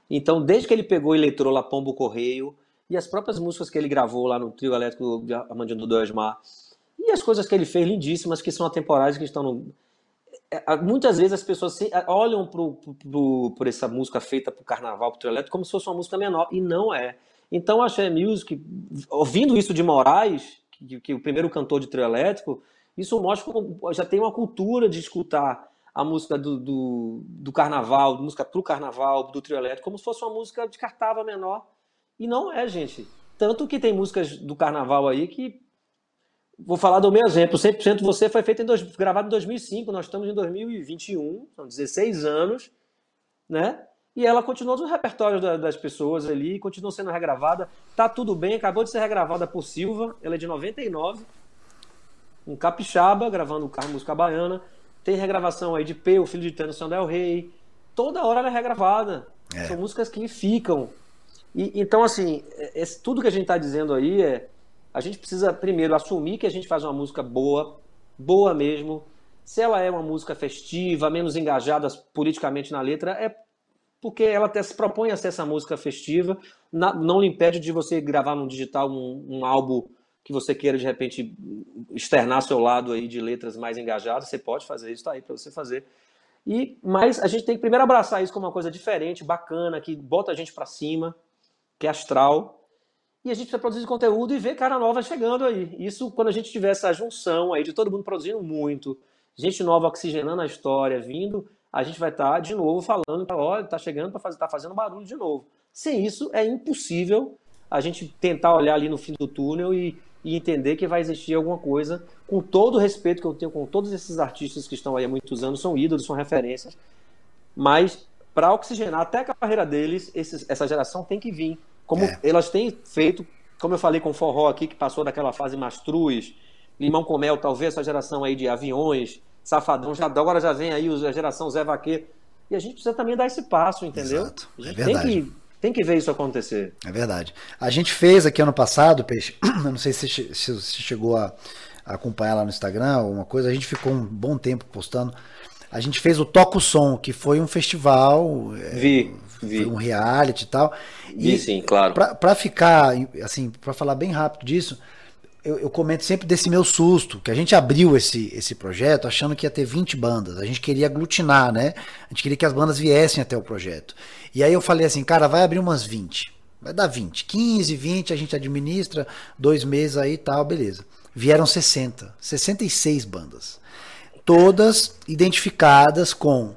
Então, desde que ele pegou e letrou lá Pombo Correio, e as próprias músicas que ele gravou lá no trio elétrico de Armandinho do Osmar, e as coisas que ele fez lindíssimas, que são atemporais, que estão no... É, muitas vezes as pessoas olham por essa música feita para o carnaval, para o trio elétrico, como se fosse uma música menor, e não é. Então, a Xé Music, ouvindo isso de Moraes, que, que, o primeiro cantor de trio elétrico, isso mostra como já tem uma cultura de escutar a música do, do, do carnaval, música pro carnaval, do trio elétrico, como se fosse uma música de cartava menor. E não é, gente. Tanto que tem músicas do carnaval aí que. Vou falar do meu exemplo. 100% Você foi feito em dois, gravado em 2005, nós estamos em 2021, são 16 anos, né? E ela continuou no repertório das pessoas ali, continuou sendo regravada. Tá tudo bem, acabou de ser regravada por Silva, ela é de 99. Um capixaba gravando música baiana. Tem regravação aí de P, o filho de Tano Sandel Rei. Toda hora ela é regravada. É. São músicas que ficam. E, então, assim, é, é, tudo que a gente está dizendo aí é. A gente precisa primeiro assumir que a gente faz uma música boa, boa mesmo. Se ela é uma música festiva, menos engajada politicamente na letra, é porque ela até se propõe a ser essa música festiva, não lhe impede de você gravar no digital um, um álbum que você queira de repente externar seu lado aí de letras mais engajadas, você pode fazer isso, está aí para você fazer. E mas a gente tem que primeiro abraçar isso como uma coisa diferente, bacana, que bota a gente para cima, que é astral. E a gente precisa produzir conteúdo e ver cara nova chegando aí. Isso quando a gente tiver essa junção aí de todo mundo produzindo muito, gente nova oxigenando a história, vindo a gente vai estar tá, de novo falando, olha, está chegando para fazer, tá fazendo barulho de novo. Sem isso, é impossível a gente tentar olhar ali no fim do túnel e, e entender que vai existir alguma coisa, com todo o respeito que eu tenho com todos esses artistas que estão aí há muitos anos, são ídolos, são referências, mas para oxigenar até a carreira deles, esses, essa geração tem que vir. Como é. elas têm feito, como eu falei com o Forró aqui, que passou daquela fase mastruz, Limão com Mel, talvez essa geração aí de aviões, Safadão, já, agora já vem aí a geração Zé Vaqueiro. E a gente precisa também dar esse passo, entendeu? Exato. A gente é verdade. Tem que, tem que ver isso acontecer. É verdade. A gente fez aqui ano passado, Peixe, eu não sei se você chegou a, acompanhar lá no Instagram alguma coisa, a gente ficou um bom tempo postando. A gente fez o Toco Som, que foi um festival. É, vi, é, vi. um reality e tal. E, sim, claro. Para ficar, assim, para falar bem rápido disso, eu, eu, comento sempre desse meu susto, que a gente abriu esse, esse projeto achando que ia ter 20 bandas. A gente queria aglutinar, né? A gente queria que as bandas viessem até o projeto. E aí eu falei assim, cara, vai abrir umas 20. vai dar 20. 15, 20 a gente administra, dois meses aí e tal, beleza. Vieram 60, 66 bandas. Todas identificadas com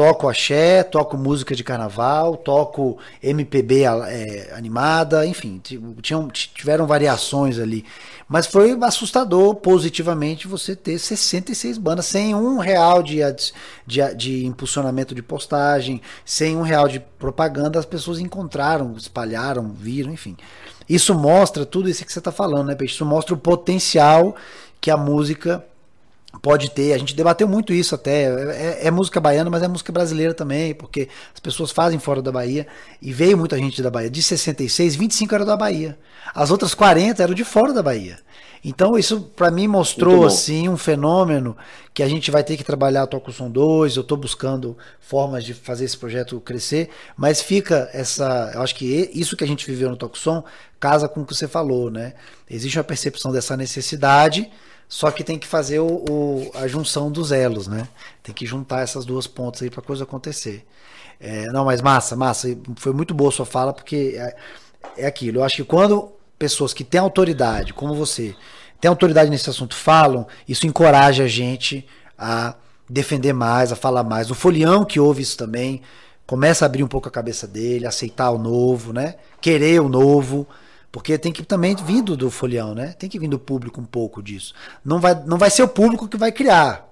toco axé, toco música de carnaval, toco MPB é, animada, enfim, tinham, tiveram variações ali. Mas foi assustador positivamente você ter 66 bandas, sem um real de, de, de impulsionamento de postagem, sem um real de propaganda, as pessoas encontraram, espalharam, viram, enfim. Isso mostra tudo isso que você está falando, né, Peixe? Isso mostra o potencial que a música pode ter. A gente debateu muito isso até. É, é, música baiana, mas é música brasileira também, porque as pessoas fazem fora da Bahia. E veio muita gente da Bahia. De 66, 25 eram da Bahia. As outras 40 eram de fora da Bahia. Então isso para mim mostrou assim um fenômeno que a gente vai ter que trabalhar Toco Som 2, eu estou buscando formas de fazer esse projeto crescer, mas fica essa, eu acho que isso que a gente viveu no Toco Som casa com o que você falou, né? Existe uma percepção dessa necessidade, só que tem que fazer o, o, a junção dos elos, né? Tem que juntar essas duas pontas aí para coisa acontecer. É, não, mas massa, massa. Foi muito boa sua fala, porque é, é aquilo. Eu acho que quando pessoas que têm autoridade, como você, têm autoridade nesse assunto, falam, isso encoraja a gente a defender mais, a falar mais. O folião que ouve isso também começa a abrir um pouco a cabeça dele, aceitar o novo, né? Querer o novo. Porque tem que também vir do, do folião, né? Tem que vir do público um pouco disso. Não vai, não vai ser o público que vai criar,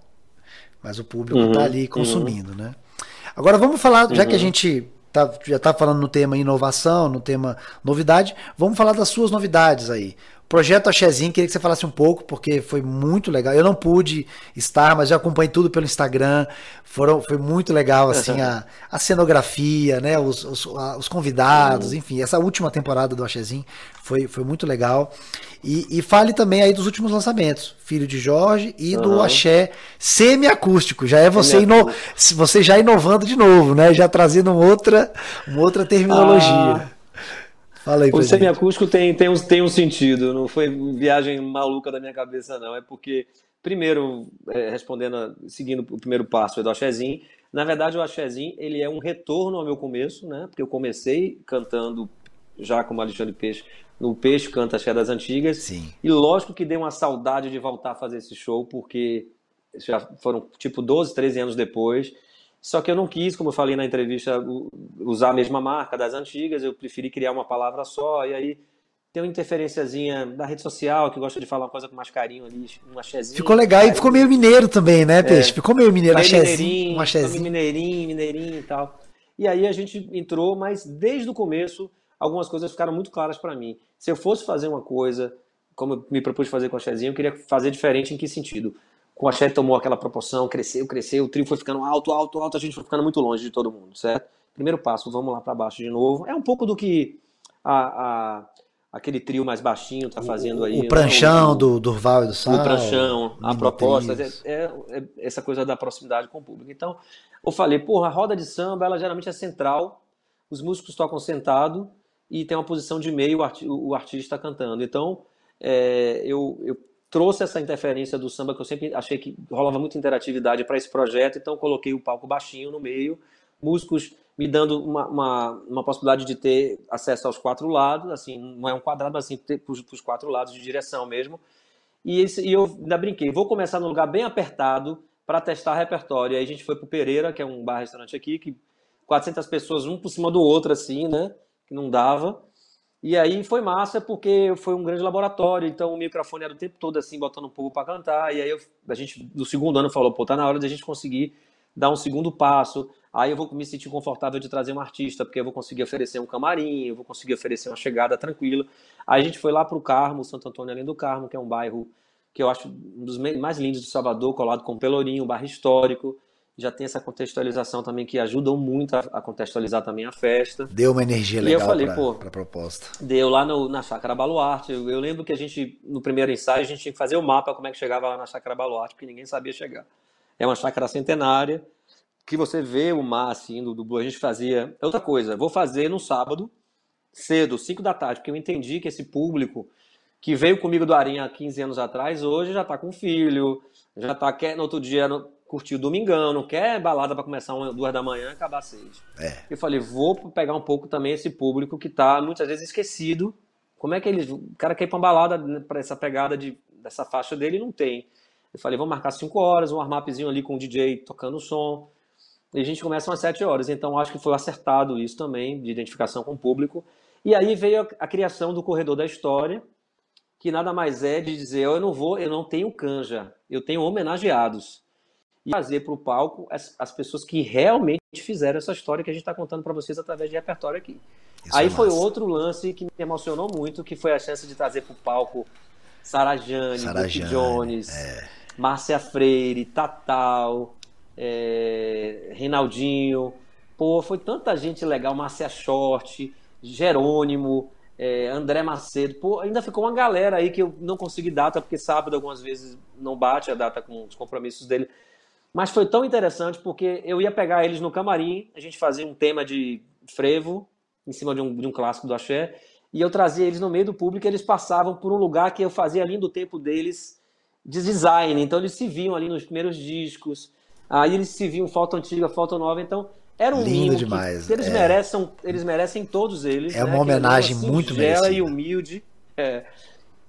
mas o público está uhum, ali uhum. consumindo, uhum. né? Agora vamos falar, já que a uhum. gente tá, já está falando no tema inovação, no tema novidade, vamos falar das suas novidades aí. Projeto Axezinho, queria que você falasse um pouco, porque foi muito legal. Eu não pude estar, mas já acompanhei tudo pelo Instagram. Foram, foi muito legal, assim, a, a cenografia, né? Os, os, os convidados, uhum. enfim, essa última temporada do Axezinho foi, foi muito legal. E, e, fale também aí dos últimos lançamentos, Filho de Jorge e uhum. do Axé semiacústico. Já é você, ino, você já inovando de novo, né? Já trazendo outra, uma outra terminologia. Ah. Fala aí, o semiacústico tem, tem, um, tem um sentido, não foi viagem maluca da minha cabeça, não. É porque, primeiro, é, respondendo, seguindo o primeiro passo do Axezinho, na verdade o Axezinho ele é um retorno ao meu começo, né? Porque eu comecei cantando já como Alexandre Peixe, no Peixe Canta Axé das Antigas. Sim. E lógico que deu uma saudade de voltar a fazer esse show, porque já foram tipo 12, 13 anos depois. Só que eu não quis, como eu falei na entrevista, usar a mesma marca das antigas, eu preferi criar uma palavra só, e aí tem uma interferenciazinha da rede social, que gosta de falar uma coisa com mais carinho ali, um axézinho. Ficou legal e ficou meio mineiro também, né, Peixe? É, ficou meio mineiro, meio axézinho, um axézinho. Mineirinho, mineirinho e tal. E aí a gente entrou, mas desde o começo algumas coisas ficaram muito claras para mim. Se eu fosse fazer uma coisa, como eu me propus fazer com a axézinho, eu queria fazer diferente em que sentido? Com a Axé tomou aquela proporção, cresceu, cresceu, o trio foi ficando alto, alto, alto, a gente foi ficando muito longe de todo mundo, certo? Primeiro passo, vamos lá para baixo de novo. É um pouco do que a, a aquele trio mais baixinho tá fazendo aí. O né? pranchão né? do Durval e do Sal. O pranchão, a proposta, é, é, é, essa coisa da proximidade com o público. Então, eu falei, porra, a roda de samba, ela geralmente é central, os músicos tocam sentado e tem uma posição de meio o, arti o artista cantando. Então, é, eu, eu trouxe essa interferência do samba que eu sempre achei que rolava muita interatividade para esse projeto, então coloquei o palco baixinho no meio, músicos me dando uma, uma, uma, possibilidade de ter acesso aos quatro lados, assim, não é um quadrado, mas assim, para os quatro lados de direção mesmo. E, esse, e eu ainda brinquei, vou começar num lugar bem apertado para testar repertório. Aí a gente foi para o Pereira, que é um bar-restaurante aqui, que 400 pessoas, um por cima do outro, assim, né? Que não dava. E aí foi massa porque foi um grande laboratório, então o microfone era o tempo todo assim, botando um pouco para cantar. E aí eu, a gente, no segundo ano, falou: pô, tá na hora de a gente conseguir dar um segundo passo. Aí eu vou me sentir confortável de trazer um artista, porque eu vou conseguir oferecer um camarim, eu vou conseguir oferecer uma chegada tranquila. Aí a gente foi lá para o Carmo, Santo Antônio Além do Carmo, que é um bairro que eu acho um dos mais lindos de Salvador, colado com Pelourinho, um bairro histórico já tem essa contextualização também que ajudam muito a, a contextualizar também a festa. Deu uma energia legal para a proposta. Deu lá no, na Chácara Baluarte. Eu, eu, lembro que a gente, no primeiro ensaio, a gente tinha que fazer o mapa como é que chegava lá na Chácara Baluarte, porque ninguém sabia chegar. É uma chácara centenária, que você vê o mar assim do, do a gente fazia. Outra coisa, vou fazer no sábado, cedo, 5 da tarde, porque eu entendi que esse público que veio comigo do Arinha há 15 anos atrás, hoje já está com filho, já está quer no outro dia curtir o domingão, não quer balada para começar uma, duas da manhã e acabar seis. É. Eu falei, vou pegar um pouco também esse público que tá muitas vezes esquecido. Como é que eles. O cara quer ir pra uma balada né, para essa pegada de, dessa faixa dele não tem. Eu falei, vamos marcar cinco horas, um warm-upzinho ali com o DJ tocando o som. E a gente começa umas sete horas. Então acho que foi acertado isso também, de identificação com o público. E aí veio a, a criação do Corredor da História, que nada mais é de dizer, eu não vou, eu não tenho canja, eu tenho homenageados e trazer para o palco as, as, pessoas que realmente fizeram essa história que a gente está contando para vocês através de repertório aqui. Isso Aí é foi outro lance que me emocionou muito, que foi a chance de trazer para o palco Sarajane, Sarajane Jones, é. Márcia Freire, Tatal, é, Reinaldinho. Pô, foi tanta gente legal, Márcia Short, Jerônimo, é, André Macedo. Pô, ainda ficou uma galera aí que eu não consegui data, porque sábado algumas vezes não bate a data com os compromissos dele. Mas foi tão interessante porque eu ia pegar eles no camarim, a gente fazia um tema de frevo, em cima de um, de um clássico do Axé, e eu trazia eles no meio do público e eles passavam por um lugar que eu fazia ali do tempo deles de design. Então eles se viam ali nos primeiros discos, aí eles se viam foto antiga, foto nova. Então era um Lindo demais. Que, eles, é. merecem, eles merecem todos eles. É né? uma homenagem muito bela e humilde. É.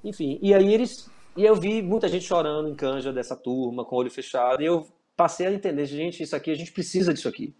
Enfim, e aí eles. E eu vi muita gente chorando em canja dessa turma, com o olho fechado, e eu passei a entender, gente, isso aqui, a gente precisa disso aqui.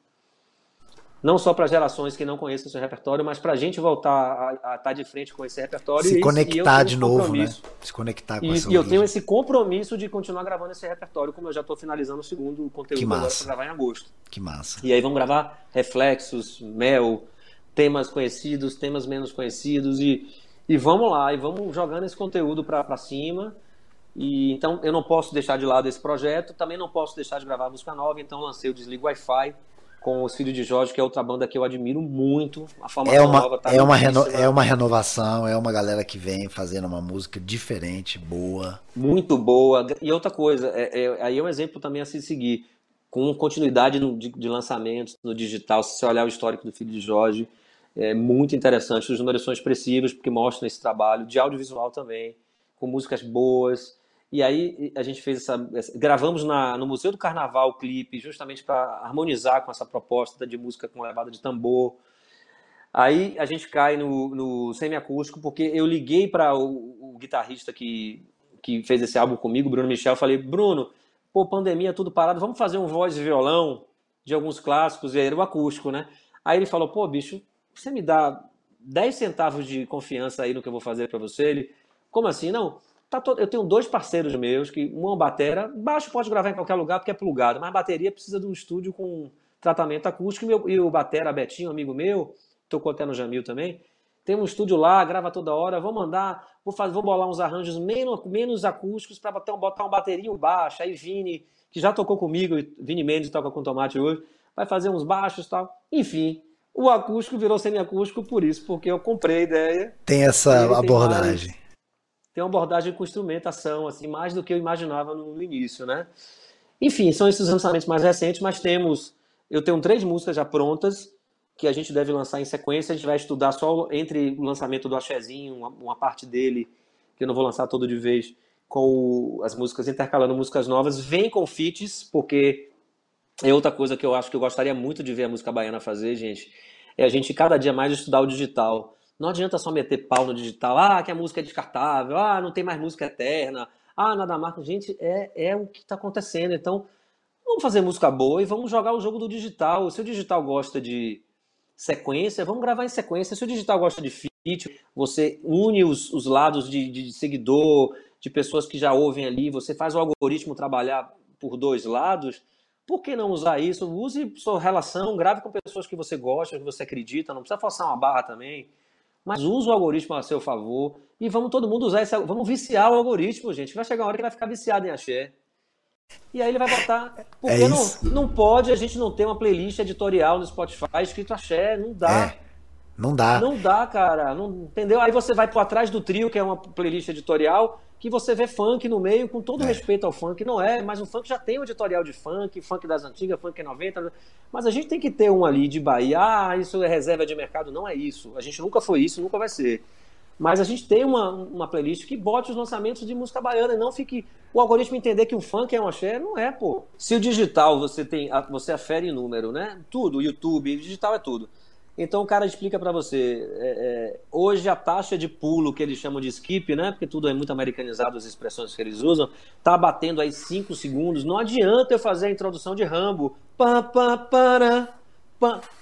Não só para gerações que não conhecem esse repertório, mas para a gente voltar a, estar tá de frente com esse repertório. Se e conectar de novo, né? Se conectar com e, essa E eu tenho esse compromisso de continuar gravando esse repertório, como eu já estou finalizando o segundo conteúdo para gravar em agosto. Que massa. E aí vamos gravar reflexos, mel, temas conhecidos, temas menos conhecidos e, e vamos lá, e vamos jogando esse conteúdo para cima. E então eu não posso deixar de lado esse projeto, também não posso deixar de gravar música nova, então lancei o Desligo Wi-Fi com os Filhos de Jorge, que é outra banda que eu admiro muito. A formação é uma, nova tá é uma, reno, é uma renovação, é uma galera que vem fazendo uma música diferente, boa. Muito boa. E outra coisa, é, é, aí é um exemplo também a se seguir, com continuidade no, de, de lançamentos no digital. Se você olhar o histórico do Filho de Jorge, é muito interessante. Os números são expressivos, porque mostram esse trabalho, de audiovisual também, com músicas boas e aí a gente fez essa. gravamos na, no Museu do Carnaval o clipe, justamente para harmonizar com essa proposta de música com levada de tambor. Aí a gente cai no, no semiacústico, porque eu liguei para o, o, guitarrista que, que fez esse álbum comigo, Bruno Michel, falei, Bruno, pô, pandemia, tudo parado, vamos fazer um voz e violão de alguns clássicos, e aí era o acústico, né? Aí ele falou, pô, bicho, você me dá 10 centavos de confiança aí no que eu vou fazer para você? Ele, como assim? Não, Tá todo, eu tenho dois parceiros meus, que uma batera, baixo pode gravar em qualquer lugar porque é plugado, mas bateria precisa de um estúdio com tratamento acústico. E, meu, e o batera, Betinho, amigo meu, tocou até no Jamil também, tem um estúdio lá, grava toda hora, vou mandar, vou, fazer, vou bolar uns arranjos menos, menos acústicos para botar, botar uma bateria baixo. Aí Vini, que já tocou comigo, Vini Mendes toca com Tomate hoje, vai fazer uns baixos e tal. Enfim, o acústico virou semiacústico por isso, porque eu comprei a ideia. Tem essa abordagem. Tem tem uma abordagem com instrumentação, assim, mais do que eu imaginava no, início, né? Enfim, são esses lançamentos mais recentes, mas temos, eu tenho três músicas já prontas que a gente deve lançar em sequência. A gente vai estudar só entre o lançamento do Axezinho, uma, uma parte dele, que eu não vou lançar todo de vez, com as músicas intercalando músicas novas. Vem com feats, porque é outra coisa que eu acho que eu gostaria muito de ver a música baiana fazer, gente. É a gente cada dia mais estudar o digital. Não adianta só meter pau no digital, ah, que a música é descartável, ah, não tem mais música eterna, ah, nada marca. Gente, é, é o que está acontecendo. Então, vamos fazer música boa e vamos jogar o jogo do digital. Se o digital gosta de sequência, vamos gravar em sequência. Se o digital gosta de feat, você une os, os lados de, de seguidor, de pessoas que já ouvem ali, você faz o algoritmo trabalhar por dois lados. Por que não usar isso? Use sua relação, grave com pessoas que você gosta, que você acredita, não precisa forçar uma barra também mas usa o algoritmo a seu favor e vamos todo mundo usar esse, vamos viciar o algoritmo, gente. Vai chegar uma hora que vai ficar viciado em axé. E aí ele vai botar. Porque é não, não pode a gente não ter uma playlist editorial no Spotify escrito axé, não dá. É, não dá. Não dá, cara. Não, entendeu? Aí você vai por atrás do trio, que é uma playlist editorial, que você vê funk no meio, com todo é. respeito ao funk, não é, mas o funk já tem um editorial de funk, funk das antigas, funk 90, mas a gente tem que ter um ali de Bahia, ah, isso é reserva de mercado, não é isso, a gente nunca foi isso, nunca vai ser. Mas a gente tem uma, uma playlist que bote os lançamentos de música baiana e não fique o algoritmo entender que o funk é um axé, não é, pô. Se o digital você tem, você afere número, né? Tudo, YouTube, digital é tudo. Então o cara explica para você, é, é, hoje a taxa de pulo que eles chamam de skip, né? Porque tudo é muito americanizado as expressões que eles usam, tá batendo aí 5 segundos. Não adianta eu fazer a introdução de Rambo. Pá, pá, para,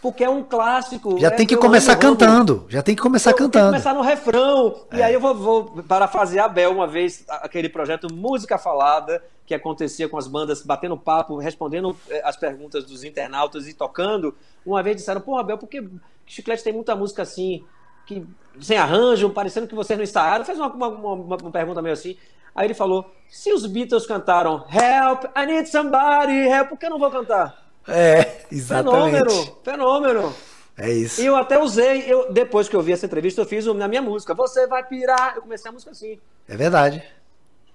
porque é um clássico. Já é tem que começar cantando. Já tem que começar cantando. Tem que começar no refrão. É. E aí eu vou, vou parafasear a Bel uma vez, aquele projeto Música Falada, que acontecia com as bandas batendo papo, respondendo eh, as perguntas dos internautas e tocando. Uma vez disseram, pô, Abel, por que Chiclete tem muita música assim, que, sem arranjo, parecendo que vocês não ensaiaram? Fez uma, uma, uma, uma pergunta meio assim. Aí ele falou: se os Beatles cantaram Help, I need somebody, help, por que eu não vou cantar? É, exatamente. Fenômeno, fenômeno. É isso. E eu até usei, eu, depois que eu vi essa entrevista, eu fiz na minha música. Você vai pirar. Eu comecei a música assim. É verdade.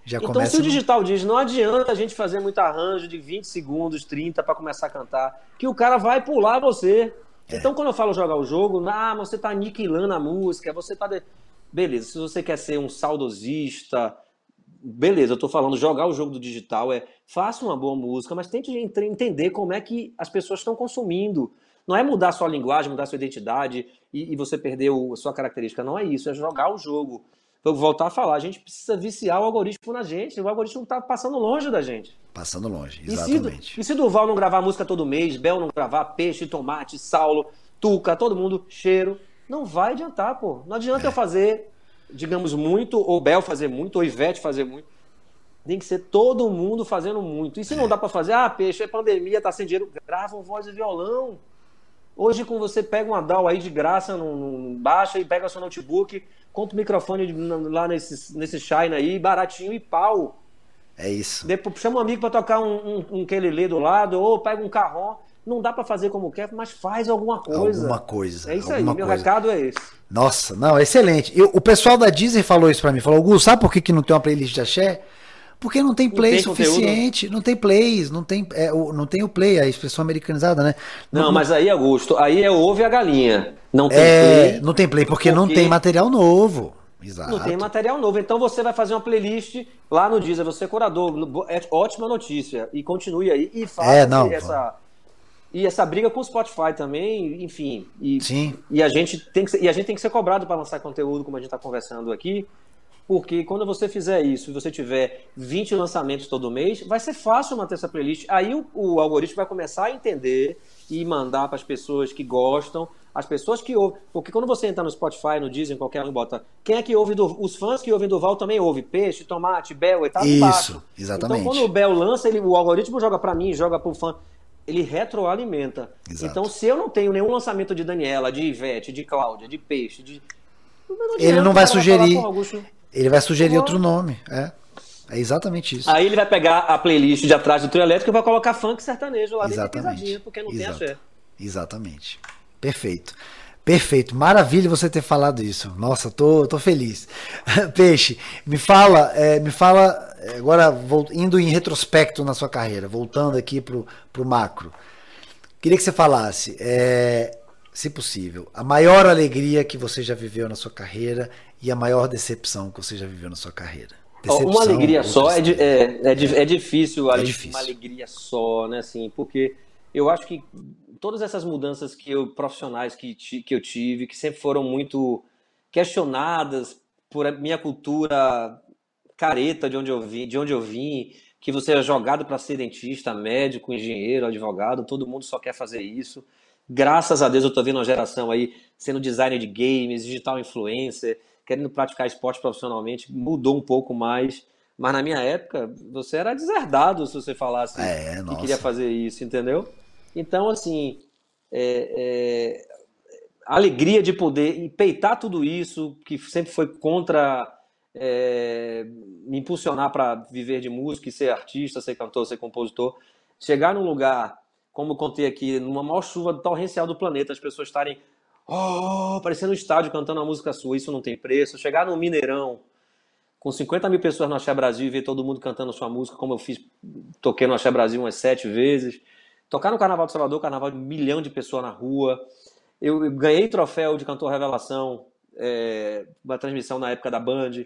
Já então, começa se o digital diz, não adianta a gente fazer muito arranjo de 20 segundos, 30 para começar a cantar, que o cara vai pular você. É. Então, quando eu falo jogar o jogo, ah, você tá aniquilando a música, você tá. De... Beleza, se você quer ser um saudosista, beleza, eu tô falando jogar o jogo do digital é faça uma boa música, mas tente entender como é que as pessoas estão consumindo. Não é mudar sua linguagem, mudar sua identidade e, e você perder a sua característica. Não é isso, é jogar o jogo. Vou voltar a falar, a gente precisa viciar o algoritmo na gente. O algoritmo está passando longe da gente. Passando longe, exatamente. E se, e se Duval não gravar música todo mês, Bel não gravar peixe, tomate, Saulo, Tuca, todo mundo, cheiro, não vai adiantar, pô. Não adianta é. eu fazer digamos, muito, ou Bel fazer muito, ou Ivete fazer muito. Tem que ser todo mundo fazendo muito. E se não dá para fazer, ah, peixe, é pandemia, tá sem dinheiro, grava um voz e violão. Hoje, com você pega uma DAW aí de graça, num, baixa e pega seu notebook, compra o microfone lá nesse, nesse China aí, baratinho e pau. É isso. Depois, chama um amigo para tocar um, um, um quelele do lado, ou pega um carrão não dá para fazer como quer, mas faz alguma coisa. Alguma coisa. É isso aí, meu coisa. recado é esse. Nossa, não, excelente. Eu, o pessoal da Disney falou isso para mim, falou, Gu, sabe por que, que não tem uma playlist de axé? Porque não tem play não tem suficiente, conteúdo. não tem plays, não tem, é, não tem o play, a expressão americanizada, né? Não, não mas aí, Augusto, aí é o ovo e a galinha. Não tem é, play. Não tem play, porque, porque, não tem material novo. Exato. Não tem material novo. Então você vai fazer uma playlist lá no Deezer, você é curador. É ótima notícia. E continue aí. E faça é, não, essa, e essa briga com o Spotify também, enfim. E, Sim. E a gente tem que ser, e a gente tem que ser cobrado para lançar conteúdo, como a gente está conversando aqui. Porque quando você fizer isso e você tiver 20 lançamentos todo mês, vai ser fácil manter essa playlist. Aí o, o algoritmo vai começar a entender e mandar para as pessoas que gostam, as pessoas que ouvem. Porque quando você entra no Spotify, no Disney, qualquer um bota. Quem é que ouve do, Os fãs que ouvem Duval também ouvem. Peixe, tomate, Bel e tal. Isso, exatamente. Então quando o Bel lança, ele, o algoritmo joga para mim, joga para o fã ele retroalimenta. Exato. Então, se eu não tenho nenhum lançamento de Daniela, de Ivete, de Cláudia, de Peixe, de. Não ele não vai sugerir. Ele vai sugerir outro nome. É. É exatamente isso. Aí ele vai pegar a playlist de atrás do trio elétrico e vai colocar funk sertanejo lá Exatamente. dentro porque não Exato. tem axé. Exatamente. Perfeito. Perfeito, maravilha você ter falado isso. Nossa, tô, tô feliz. Peixe, me fala, é, me fala agora indo em retrospecto na sua carreira, voltando aqui pro, pro macro. Queria que você falasse, é, se possível, a maior alegria que você já viveu na sua carreira e a maior decepção que você já viveu na sua carreira. Decepção, uma alegria só é, é, é, é, difícil, é difícil, uma alegria só, né? Assim, porque eu acho que todas essas mudanças que eu, profissionais que, que eu tive, que sempre foram muito questionadas por minha cultura careta de onde eu vim, de onde eu vim, que você é jogado para ser dentista, médico, engenheiro, advogado, todo mundo só quer fazer isso. Graças a Deus eu estou vendo uma geração aí sendo designer de games, digital influencer, querendo praticar esporte profissionalmente, mudou um pouco mais. Mas na minha época, você era deserdado se você falasse é, que queria fazer isso, entendeu? Então, assim, é, é, a alegria de poder peitar tudo isso, que sempre foi contra é, me impulsionar para viver de música e ser artista, ser cantor, ser compositor, chegar num lugar, como contei aqui, numa maior chuva torrencial do planeta, as pessoas estarem oh, parecendo um estádio cantando a música sua, isso não tem preço. Chegar no Mineirão, com 50 mil pessoas no Axé Brasil e ver todo mundo cantando sua música, como eu fiz, toquei no Axé Brasil umas sete vezes. Tocar no Carnaval de Salvador, carnaval de um milhão de pessoas na rua. Eu ganhei troféu de cantor revelação é, uma transmissão na época da Band.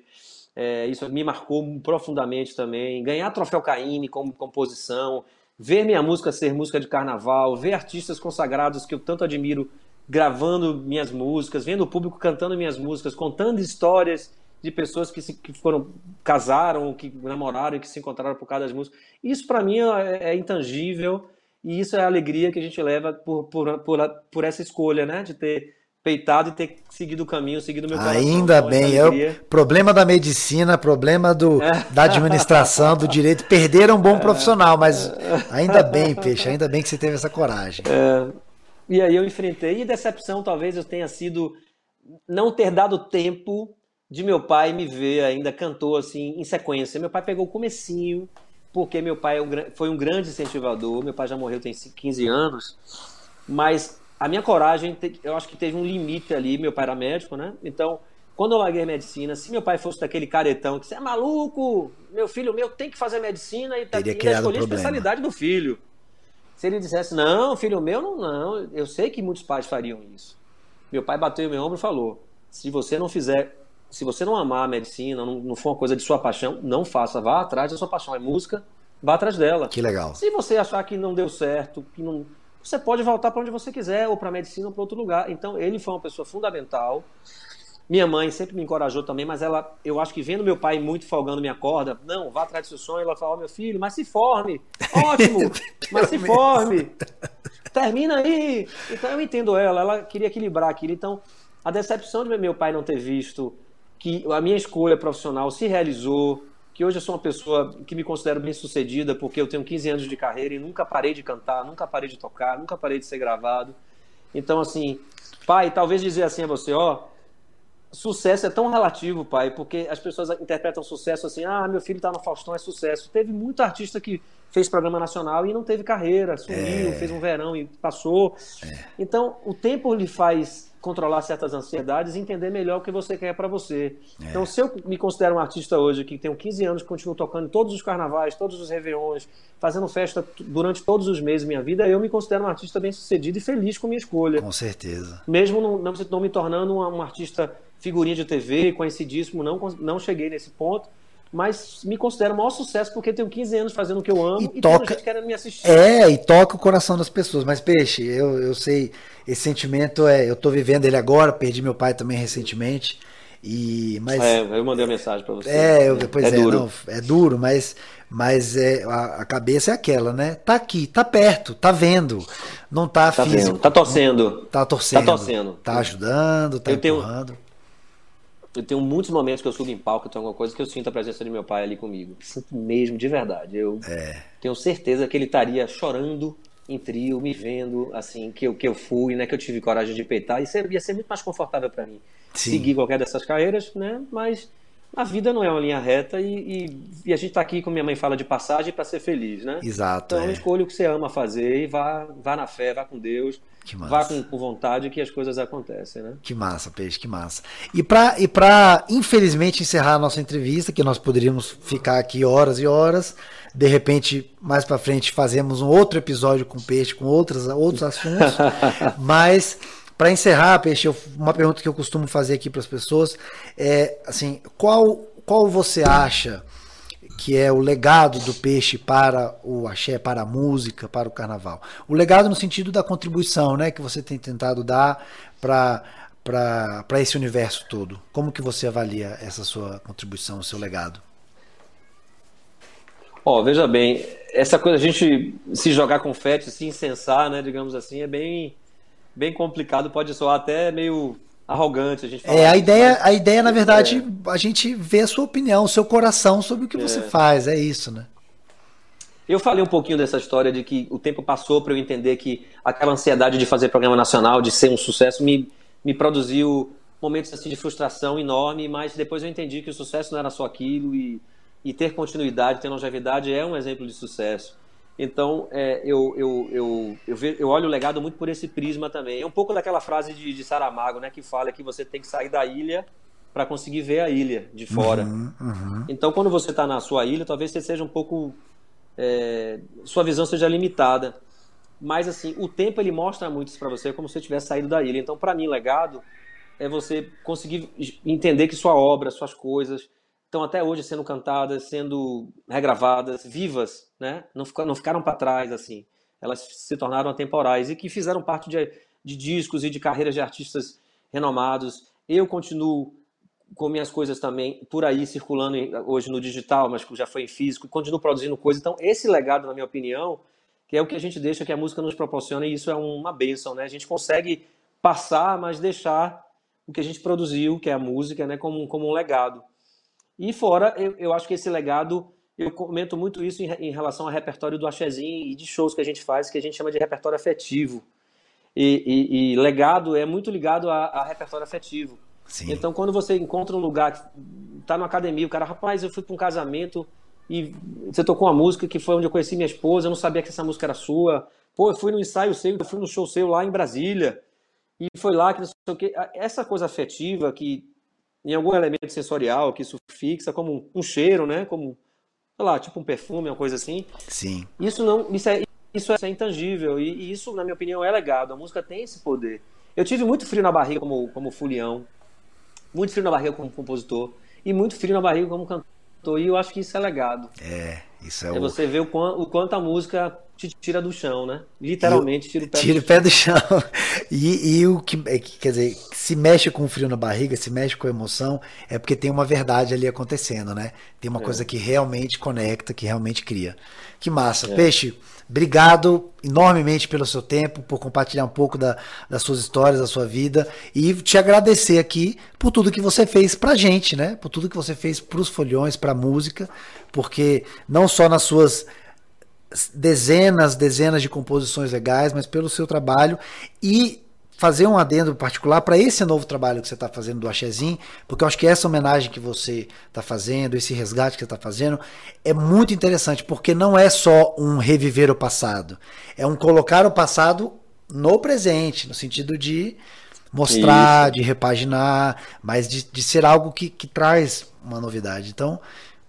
É, isso me marcou profundamente também. Ganhar troféu Caíme como composição, ver minha música ser música de carnaval, ver artistas consagrados que eu tanto admiro gravando minhas músicas, vendo o público cantando minhas músicas, contando histórias de pessoas que, se, que foram casaram, que namoraram, que se encontraram por causa das músicas. Isso para mim é, é, intangível e isso é a alegria que a gente leva por, por, por, por essa escolha, né, de ter peitado e ter seguido o caminho, seguido o meu coração. Ainda então, bem, é o problema da medicina, problema do, é. da administração, do direito, perderam um bom é. profissional, mas ainda bem, Peixe, ainda bem que você teve essa coragem. É. E aí eu enfrentei, e decepção talvez eu tenha sido não ter dado tempo de meu pai me ver ainda cantor assim em sequência. Meu pai pegou o comecinho, porque meu pai é foi um grande incentivador, meu pai já morreu tem 15 anos, mas a minha coragem, eu acho que teve um limite ali, meu pai era médico, né? Então, quando eu larguei medicina, se meu pai fosse daquele caretão que você é maluco, meu filho meu tem que fazer medicina e tá aqui, escolher a especialidade do filho. Se ele dissesse, não, filho meu, não, não, eu sei que muitos pais fariam isso. Meu pai bateu no meu ombro e falou: se você não fizer, se você não amar a medicina, não, não for uma coisa de sua paixão, não faça, vá atrás da sua paixão. É música, vá atrás dela. Que legal. Se você achar que não deu certo, que não. Você pode voltar para onde você quiser, ou para a medicina ou para outro lugar. Então, ele foi uma pessoa fundamental. Minha mãe sempre me encorajou também, mas ela, eu acho que vendo meu pai muito folgando minha corda, não, vá atrás do seu sonho, ela falou, oh, meu filho, mas se forme, ótimo, mas se forme, termina aí. Então eu entendo ela, ela queria equilibrar aquilo. Então a decepção de meu pai não ter visto que a minha escolha profissional se realizou, que hoje eu sou uma pessoa que me considero bem sucedida porque eu tenho 15 anos de carreira e nunca parei de cantar, nunca parei de tocar, nunca parei de ser gravado. Então assim, pai, talvez dizer assim a você, ó, sucesso é tão relativo, pai, porque as pessoas interpretam sucesso assim, ah, meu filho está no Faustão, é sucesso. Teve muito artista que fez programa nacional e não teve carreira, sumiu, é... fez um verão e passou. É... Então, o tempo lhe faz controlar certas ansiedades e entender melhor o que você quer para você. É. Então, se eu me considero um artista hoje que tenho 15 anos, continuo tocando todos os carnavais, todos os réveillons, fazendo festa durante todos os meses da minha vida, eu me considero um artista bem sucedido e feliz com minha escolha. Com certeza. Mesmo não, não, não me tornando um, um artista figurinha de TV, conhecidíssimo, não, não cheguei nesse ponto, mas me considero o maior sucesso porque tenho 15 anos fazendo o que eu amo e, e toca gente querendo me assistir. É, e toca o coração das pessoas. Mas, Peixe, eu, eu sei, esse sentimento é. Eu tô vivendo ele agora, perdi meu pai também recentemente. E, mas, é, eu mandei uma mensagem para você. É, eu, pois é, é duro. Não, é duro, mas, mas é, a, a, cabeça é aquela, né? Tá aqui, tá perto, tá vendo. Não tá, tá físico. Vendo, tá torcendo. Tá torcendo. Tá torcendo. Tá ajudando, tá eu empurrando. Tenho eu tenho muitos momentos que eu subo em palco, tem alguma coisa que eu sinto a presença de meu pai ali comigo. Sinto mesmo, de verdade. Eu é. tenho certeza que ele estaria chorando em trio, me vendo, assim, que eu, que eu fui, né, que eu tive coragem de peitar. Isso ia ser muito mais confortável para mim. Sim. Seguir qualquer dessas carreiras, né, mas a vida não é uma linha reta e, e, e a gente está aqui, como minha mãe fala, de passagem para ser feliz, né? Exato. Então é. escolha o que você ama fazer e vá, vá na fé, vá com Deus. Vá com, com, vontade que as coisas acontecem, né? Que massa, Peixe, que massa. E para e pra, infelizmente, encerrar a nossa entrevista, que nós poderíamos ficar aqui horas e horas, de repente, mais para frente, fazemos um outro episódio com Peixe, com outros, outros assuntos, mas... Para encerrar, Peixe, uma pergunta que eu costumo fazer aqui para as pessoas é assim, qual, qual você acha que é o legado do peixe para o axé, para a música, para o carnaval. O legado no sentido da contribuição, né, que você tem tentado dar para para esse universo todo. Como que você avalia essa sua contribuição, o seu legado? Ó, oh, veja bem, essa coisa a gente se jogar confete, se incensar, né, digamos assim, é bem bem complicado, pode soar até meio arrogante. A gente é, a ideia, mas... a ideia, na verdade, é. a gente vê a sua opinião, o seu coração sobre o que é. você faz, é isso, né? Eu falei um pouquinho dessa história de que o tempo passou para eu entender que aquela ansiedade de fazer programa nacional, de ser um sucesso, me, me produziu momentos assim de frustração enorme, mas depois eu entendi que o sucesso não era só aquilo e, e ter continuidade, ter longevidade é um exemplo de sucesso. Então, é, eu, eu, eu, eu, ve, eu, olho o legado muito por esse prisma também. É um pouco daquela frase de, de Saramago, né, que fala que você tem que sair da ilha para conseguir ver a ilha de fora. Uhum, uhum. Então, quando você está na sua ilha, talvez você seja um pouco. É, sua visão seja limitada. Mas, assim, o tempo ele mostra muito isso para você, como se você tivesse saído da ilha. Então, para mim, legado é você conseguir entender que sua obra, suas coisas estão até hoje sendo cantadas, sendo regravadas, vivas, né? Não, ficaram, ficaram para trás assim. Elas se tornaram atemporais e que fizeram parte de, de discos e de carreiras de artistas renomados. Eu continuo com minhas coisas também por aí circulando hoje no digital, mas já foi em físico, continuo produzindo coisas. Então, esse legado, na minha opinião, que é o que a gente deixa que a música nos proporciona, e isso é uma bênção, né? A gente consegue passar, mas deixar o que a gente produziu, que é a música, né, como, como um legado. E fora, eu, eu acho que esse legado, eu comento muito isso em, em relação ao repertório do Axezinho e de shows que a gente faz, que a gente chama de repertório afetivo. E, e, e legado é muito ligado a, a repertório afetivo. Sim. Então, quando você encontra um lugar, tá numa academia, o cara, rapaz, eu fui para um casamento e você tocou uma música que foi onde eu conheci minha esposa, eu não sabia que essa música era sua. Pô, eu fui no ensaio seu, eu fui no show seu lá em Brasília. E foi lá que não sei o que. Essa coisa afetiva que em algum elemento sensorial que isso fixa, como um cheiro, né? Como, sei lá, tipo um perfume, uma coisa assim. Sim. Isso não, isso é, isso é intangível e, e isso, na minha opinião, é legado. A música tem esse poder. Eu tive muito frio na barriga como, como fulião, muito frio na barriga como compositor e muito frio na barriga como cantor. E eu acho que isso é legado. É, isso é, é o... você ver o o quanto a música te tira do chão, né? Literalmente tira o pé, tira do, o pé do chão. E, e o que, é quer dizer, se mexe com o frio na barriga, se mexe com a emoção, é porque tem uma verdade ali acontecendo, né? Tem uma é. coisa que realmente conecta, que realmente cria. Que massa. É. Peixe, obrigado enormemente pelo seu tempo, por compartilhar um pouco da, das suas histórias, da sua vida e te agradecer aqui por tudo que você fez pra gente, né? Por tudo que você fez pros folhões, pra música, porque não só nas suas dezenas, dezenas de composições legais, mas pelo seu trabalho e fazer um adendo particular para esse novo trabalho que você está fazendo do Axezin, porque eu acho que essa homenagem que você está fazendo, esse resgate que você está fazendo, é muito interessante, porque não é só um reviver o passado, é um colocar o passado no presente, no sentido de mostrar, Isso. de repaginar, mas de, de ser algo que, que traz uma novidade. Então,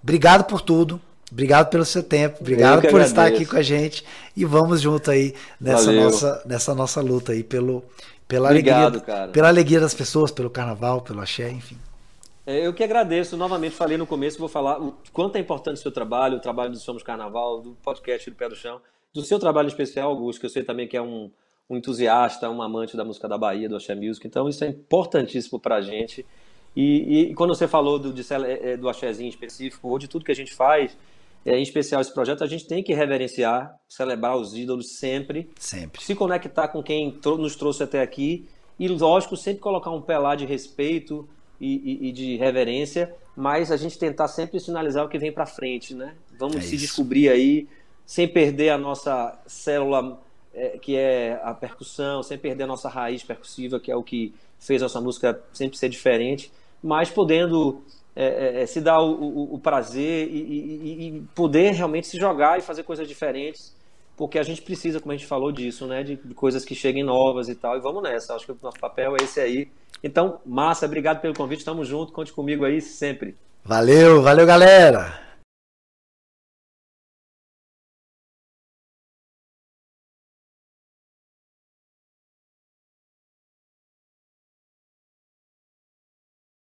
obrigado por tudo. Obrigado pelo seu tempo, obrigado por agradeço. estar aqui com a gente e vamos junto aí nessa nossa, nessa nossa luta aí pelo, pela obrigado, alegria, cara. pela alegria das pessoas, pelo carnaval, pelo axé, enfim. É, eu que agradeço, novamente falei no começo, vou falar o quanto é importante o seu trabalho, o trabalho do Somos Carnaval, do podcast do Pé do Chão, do seu trabalho especial, Augusto, que eu sei também que é um, um entusiasta, um amante da música da Bahia, do Axé Music, então isso é importantíssimo pra gente. E, e quando você falou do, de, é, do axézinho específico, ou de tudo que a gente faz, é, em especial esse projeto, a gente tem que reverenciar, celebrar os ídolos sempre. Sempre. Se conectar com quem nos trouxe até aqui. E, lógico, sempre colocar um pé lá de respeito e, e, e de reverência, mas a gente tentar sempre sinalizar o que vem para frente, né? Vamos é se isso. descobrir aí, sem perder a nossa célula, é, que é a percussão, sem perder a nossa raiz percussiva, que é o que fez nossa música sempre ser diferente, mas podendo é, é, é, se dar o, o, o prazer e, e, e, poder realmente se jogar e fazer coisas diferentes, porque a gente precisa, como a gente falou disso, né, de, de coisas que cheguem novas e tal, e vamos nessa, acho que o nosso papel é esse aí. Então, massa, obrigado pelo convite, tamo junto, conte comigo aí sempre. Valeu, valeu galera!